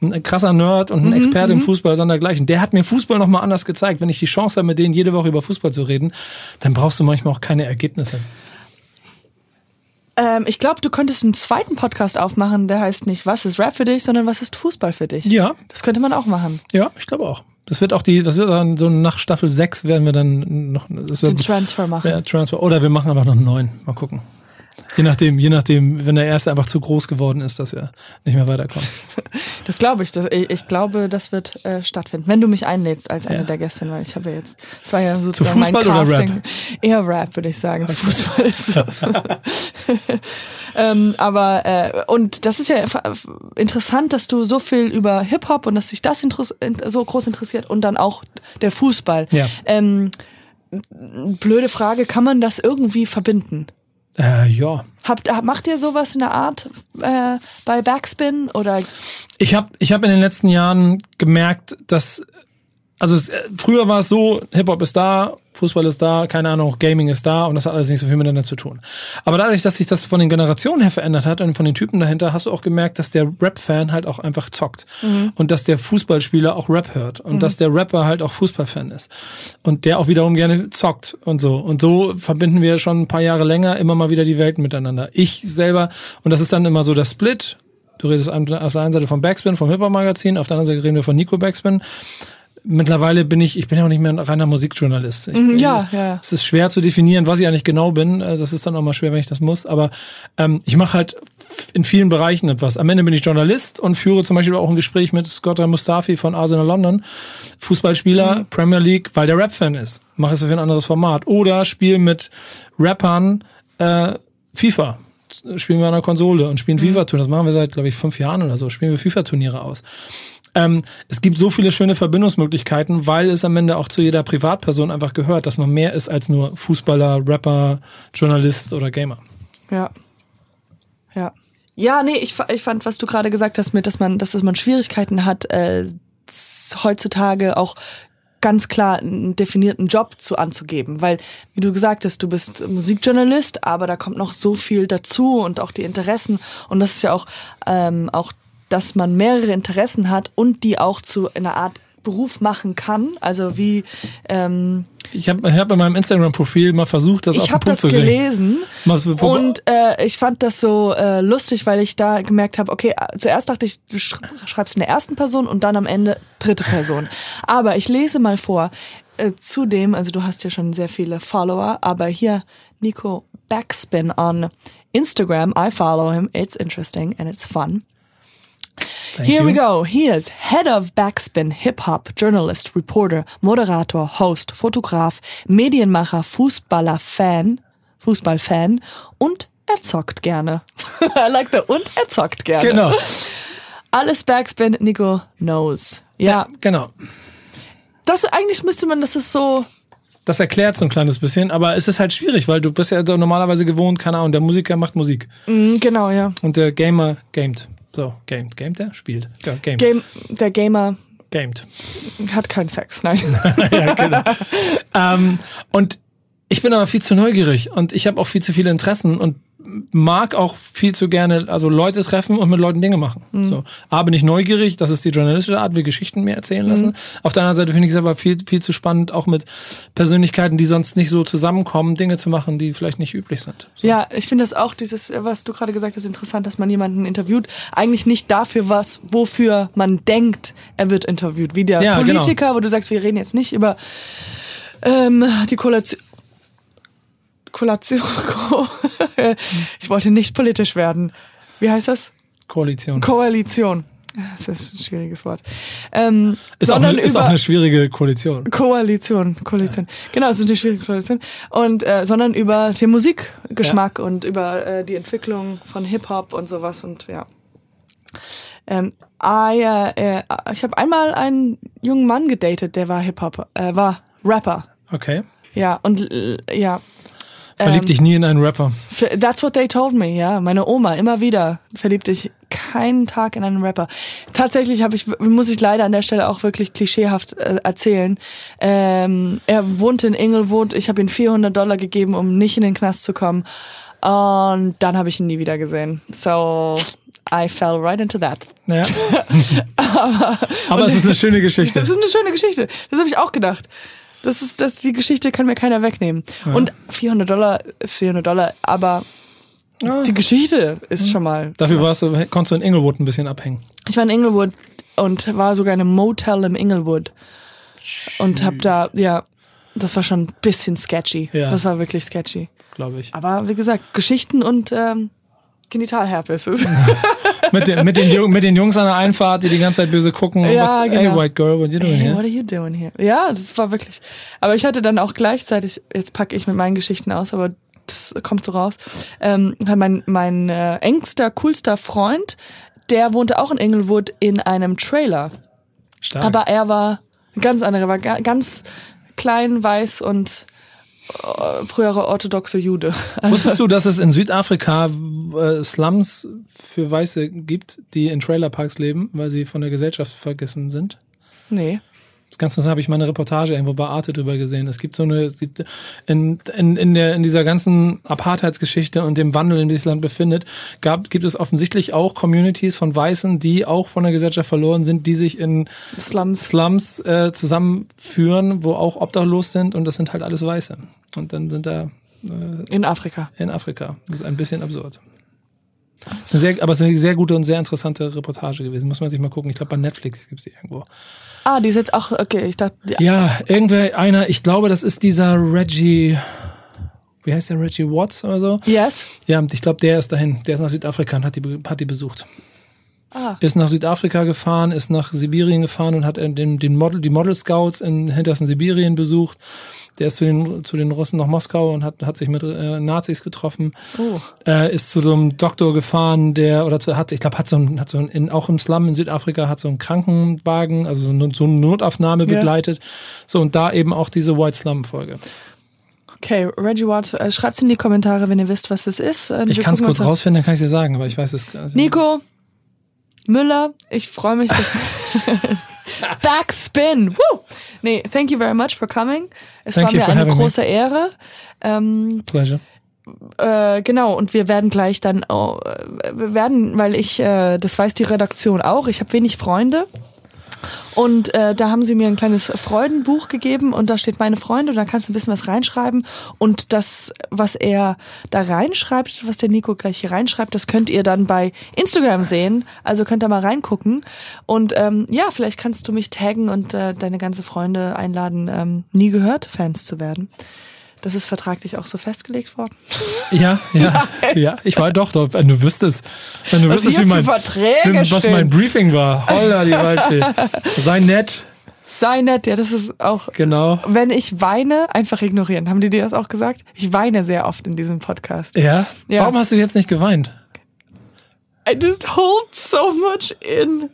ein krasser Nerd und ein Experte im Fußball sondergleichen. Der hat mir Fußball nochmal anders gezeigt. Wenn ich die Chance habe, mit denen jede Woche über Fußball zu reden, dann brauchst du manchmal auch keine Ergebnisse. Ähm, ich glaube, du könntest einen zweiten Podcast aufmachen, der heißt nicht Was ist Rap für dich, sondern Was ist Fußball für dich? Ja. Das könnte man auch machen. Ja, ich glaube auch. Das wird auch die, das wird dann so nach Staffel 6 werden wir dann noch Den Transfer machen. ja, Transfer. Oder wir machen einfach noch einen neuen. Mal gucken. Je nachdem, je nachdem, wenn der erste einfach zu groß geworden ist, dass wir nicht mehr weiterkommen. Das glaube ich. Das, ich. Ich glaube, das wird äh, stattfinden. Wenn du mich einlädst als eine Ja. der Gäste, weil ich habe ja jetzt, das war ja sozusagen Fußball mein oder Casting. Eher Rap, würde ich sagen. Zu Fußball ist so. ähm, aber äh, und das ist ja interessant, dass du so viel über Hip Hop und dass sich das so groß interessiert und dann auch der Fußball. Ja. Ähm, blöde Frage, kann man das irgendwie verbinden? Äh, ja. Habt, hab- macht ihr sowas in der Art äh, bei Backspin oder Ich habe ich hab in den letzten Jahren gemerkt, dass also es, äh, früher war es so, Hip-Hop ist da, Fußball ist da, keine Ahnung, Gaming ist da und das hat alles nicht so viel miteinander zu tun. Aber dadurch, dass sich das von den Generationen her verändert hat und von den Typen dahinter, hast du auch gemerkt, dass der Rap-Fan halt auch einfach zockt. Und dass der Fußballspieler auch Rap hört. Und dass der Rapper halt auch Fußballfan ist. Und der auch wiederum gerne zockt und so. Und so verbinden wir schon ein paar Jahre länger immer mal wieder die Welten miteinander. Ich selber, und das ist dann immer so der Split, Du redest auf der einen Seite von Backspin, vom Hip-Hop-Magazin, auf der anderen Seite reden wir von Nico Backspin. Mittlerweile bin ich, ich bin ja auch nicht mehr ein reiner Musikjournalist. Ich, Mhm, ja, ja. Es ist schwer zu definieren, was ich eigentlich genau bin. Äh, Das ist dann auch mal schwer, wenn ich das muss. Aber ähm, ich mache halt in vielen Bereichen etwas. Am Ende bin ich Journalist und führe zum Beispiel auch ein Gespräch mit Scott Mustafi von Arsenal London, Fußballspieler, Premier League, weil der Rap-Fan ist. Mache es für ein anderes Format. Oder spiele mit Rappern äh, FIFA. Spielen wir an der Konsole und spielen FIFA-Turniere. Das machen wir seit, glaube ich, fünf Jahren oder so. Spielen wir FIFA-Turniere aus. Ähm, es gibt so viele schöne Verbindungsmöglichkeiten, weil es am Ende auch zu jeder Privatperson einfach gehört, dass man mehr ist als nur Fußballer, Rapper, Journalist oder Gamer. Ja. Ja. Ja, nee, ich, ich fand, was du gerade gesagt hast, mit, dass man, dass man Schwierigkeiten hat, äh, heutzutage auch ganz klar einen definierten Job zu anzugeben, weil wie du gesagt hast, du bist Musikjournalist, aber da kommt noch so viel dazu und auch die Interessen und das ist ja auch ähm, auch, dass man mehrere Interessen hat und die auch zu einer Art Beruf machen kann, also wie ähm, Ich habe ich hab in meinem Instagram-Profil mal versucht, das auf ich den habe Punkt das zu bringen. gelesen Mal so- und äh, ich fand das so äh, lustig, weil ich da gemerkt habe, okay, äh, zuerst dachte ich, du sch- schreibst in der ersten Person und dann am Ende dritte Person. Aber ich lese mal vor. Äh, zudem, also du hast ja schon sehr viele Follower, aber hier Nico Backspin on Instagram. I follow him. It's interesting and it's fun. Thank Here we you. go. He is Head of Backspin, Hip-Hop, Journalist, Reporter, Moderator, Host, Fotograf, Medienmacher, Fußballer, Fan, Fußballfan und er zockt gerne. I like that. Und er zockt gerne. Genau, Alles Backspin, Nico knows. Ja, genau. das eigentlich müsste man, das ist so, Das erklärt so ein kleines bisschen, aber es ist halt schwierig, weil du bist ja normalerweise gewohnt, keine Ahnung, der Musiker macht Musik mm, genau, ja. und der Gamer gamet. So, gamet. Gamet der? Spielt. Ja, gamet. Game, der Gamer gamet. hat keinen Sex, nein. ja, genau. ähm, und ich bin aber viel zu neugierig und ich habe auch viel zu viele Interessen und mag auch viel zu gerne, also Leute treffen und mit Leuten Dinge machen. So. A, bin ich neugierig, das ist die journalistische Art, wie Geschichten mir erzählen lassen. Auf der anderen Seite finde ich es aber viel, viel zu spannend, auch mit Persönlichkeiten, die sonst nicht so zusammenkommen, Dinge zu machen, die vielleicht nicht üblich sind. So. Ja, ich finde das auch, dieses, was du gerade gesagt hast, interessant, dass man jemanden interviewt. Eigentlich nicht dafür, was, wofür man denkt, er wird interviewt. Wie der Ja, Politiker, wo du sagst, wir reden jetzt nicht über ähm, die Kollation. Kollation. ich wollte nicht politisch werden. Wie heißt das? Koalition. Koalition. Das ist ein schwieriges Wort. Ähm, ist, auch eine, ist auch eine schwierige Koalition. Koalition, Koalition. Genau, es ist eine schwierige Koalition. Und äh, sondern über den Musikgeschmack und über äh, die Entwicklung von Hip Hop und sowas und ja. Ähm, ah, ja, äh, ich habe einmal einen jungen Mann gedatet, der war Hip Hop, äh, war Rapper. Okay. Ja und äh, ja. Verlieb Ähm, dich nie in einen Rapper. That's what they told me, ja. Meine Oma, immer wieder verliebt dich keinen Tag in einen Rapper. Tatsächlich habe ich, muss ich leider an der Stelle auch wirklich klischeehaft äh, erzählen. Ähm, er wohnte in Inglewood, ich habe ihm 400 Dollar gegeben, um nicht in den Knast zu kommen. Und dann habe ich ihn nie wieder gesehen. So, I fell right into that. Ja. aber es ist eine schöne Geschichte. Das ist eine schöne Geschichte. Das habe ich auch gedacht. Das ist, das, die Geschichte kann mir keiner wegnehmen. Und 400 Dollar, 400 Dollar, aber Ja. die Geschichte ist schon mal. Dafür warst du, konntest du in Inglewood ein bisschen abhängen. Ich war in Inglewood und war sogar in einem Motel im Inglewood und hab da, ja, das war schon ein bisschen sketchy. Ja. Das war wirklich sketchy. glaube ich. Aber wie gesagt, Geschichten und ähm, Genitalherpes ist. mit, den, mit, den, Jung- mit den Jungs an der Einfahrt, die die ganze Zeit böse gucken. und Ja, was, Hey, genau. white girl, what you doing Hey, here? what are you doing here? Ja, das war wirklich. Aber ich hatte dann auch gleichzeitig, jetzt packe ich mit meinen Geschichten aus, aber das kommt so raus. Ähm, mein mein äh, engster, coolster Freund, der wohnte auch in Inglewood in einem Trailer. Stark. Aber er war ganz anderer, war ga, ganz klein, weiß und äh, frühere orthodoxe Jude. Also, Wusstest du, dass es in Südafrika äh, Slums für Weiße gibt, die in Trailerparks leben, weil sie von der Gesellschaft vergessen sind? nee. Das Ganze habe ich mal eine Reportage irgendwo bei Arte drüber gesehen. Es gibt so eine, es gibt in, in, in, der, in dieser ganzen Apartheidsgeschichte und dem Wandel, in dem sich das Land befindet, gab, gibt es offensichtlich auch Communities von Weißen, die auch von der Gesellschaft verloren sind, die sich in Slums. Slums äh, zusammenführen, wo auch obdachlos sind und das sind halt alles Weiße. Und dann sind da äh, In Afrika. in Afrika. Das ist ein bisschen absurd. Ist eine sehr, aber es ist eine sehr gute und sehr interessante Reportage gewesen. Muss man sich mal gucken. Ich glaube, bei Netflix gibt's die irgendwo. Ah, die ist jetzt auch, okay, ich dachte, ja. Ja, irgendwer, einer, ich glaube, das ist dieser Reggie, wie heißt der, Reggie Watts oder so? Yes. Ja, ich glaube, der ist dahin. Der ist nach Südafrika und hat die, hat die besucht. Ah. Ist nach Südafrika gefahren, ist nach Sibirien gefahren und hat den, den Model, die Model Scouts in hintersten Sibirien besucht. Der ist zu den, zu den Russen nach Moskau und hat, hat sich mit äh, Nazis getroffen. Oh. Äh, ist zu so einem Doktor gefahren, der, oder zu, hat, ich glaube, hat so ein, hat so ein, in, auch im Slum in Südafrika, hat so einen Krankenwagen, also so, eine- so eine Notaufnahme Ja. begleitet. So, und da eben auch diese White Slum-Folge. Okay, Reggie Watts, äh, schreibt's in die Kommentare, wenn ihr wisst, was es ist. Äh, Ich kann es kurz das- rausfinden, dann kann ich dir sagen, aber ich weiß es. Also, Nico Müller, ich freue mich, dass. Backspin! Woo! Nee, thank you very much for coming. Es Thank war mir eine having me. große Ehre. Ähm, Pleasure. äh, genau, und wir werden gleich dann, oh, äh, wir werden, weil ich, äh, das weiß die Redaktion auch, ich habe wenig Freunde. Und äh, da haben sie mir ein kleines Freudenbuch gegeben und da steht meine Freunde und da kannst du ein bisschen was reinschreiben. Und das, was er da reinschreibt, was der Nico gleich hier reinschreibt, das könnt ihr dann bei Instagram sehen. Also könnt ihr mal reingucken. Und ähm, ja, vielleicht kannst du mich taggen und äh, deine ganze Freunde einladen, ähm, nie gehört Fans zu werden. Das ist vertraglich auch so festgelegt worden. Ja, ja, ja. Ich war doch dort. Wenn du wüsstest, wenn du Was wüsstest, wie mein, Verträge was mein Briefing war. Holla, die Waldfee. Sei nett. Sei nett, ja, das ist auch. Genau. Wenn ich weine, einfach ignorieren. Haben die dir das auch gesagt? Ich weine sehr oft in diesem Podcast. Ja? Ja. Warum hast du jetzt nicht geweint? I just hold so much in.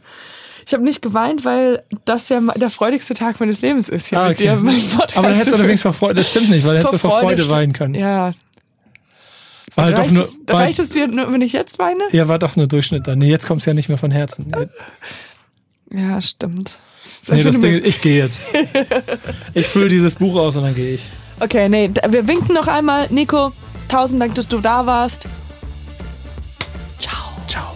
Ich habe nicht geweint, weil das ja der freudigste Tag meines Lebens ist, hier Ah, mit okay. dir meinen Podcast Aber dann hättest du allerdings vor Freude, das stimmt nicht, weil dann hättest du vor Freude weinen können. Ja. War halt doch reicht, nur, es, war, reicht es dir, nur, wenn ich jetzt weine? ja, war doch nur Durchschnitt dann. Nee, jetzt kommt's ja nicht mehr von Herzen. Ja, stimmt. nee das Ding, ich gehe jetzt. Ich fülle dieses Buch aus und dann gehe ich. okay, nee, wir winken noch einmal. Nico, tausend Dank, dass du da warst. Ciao. Ciao.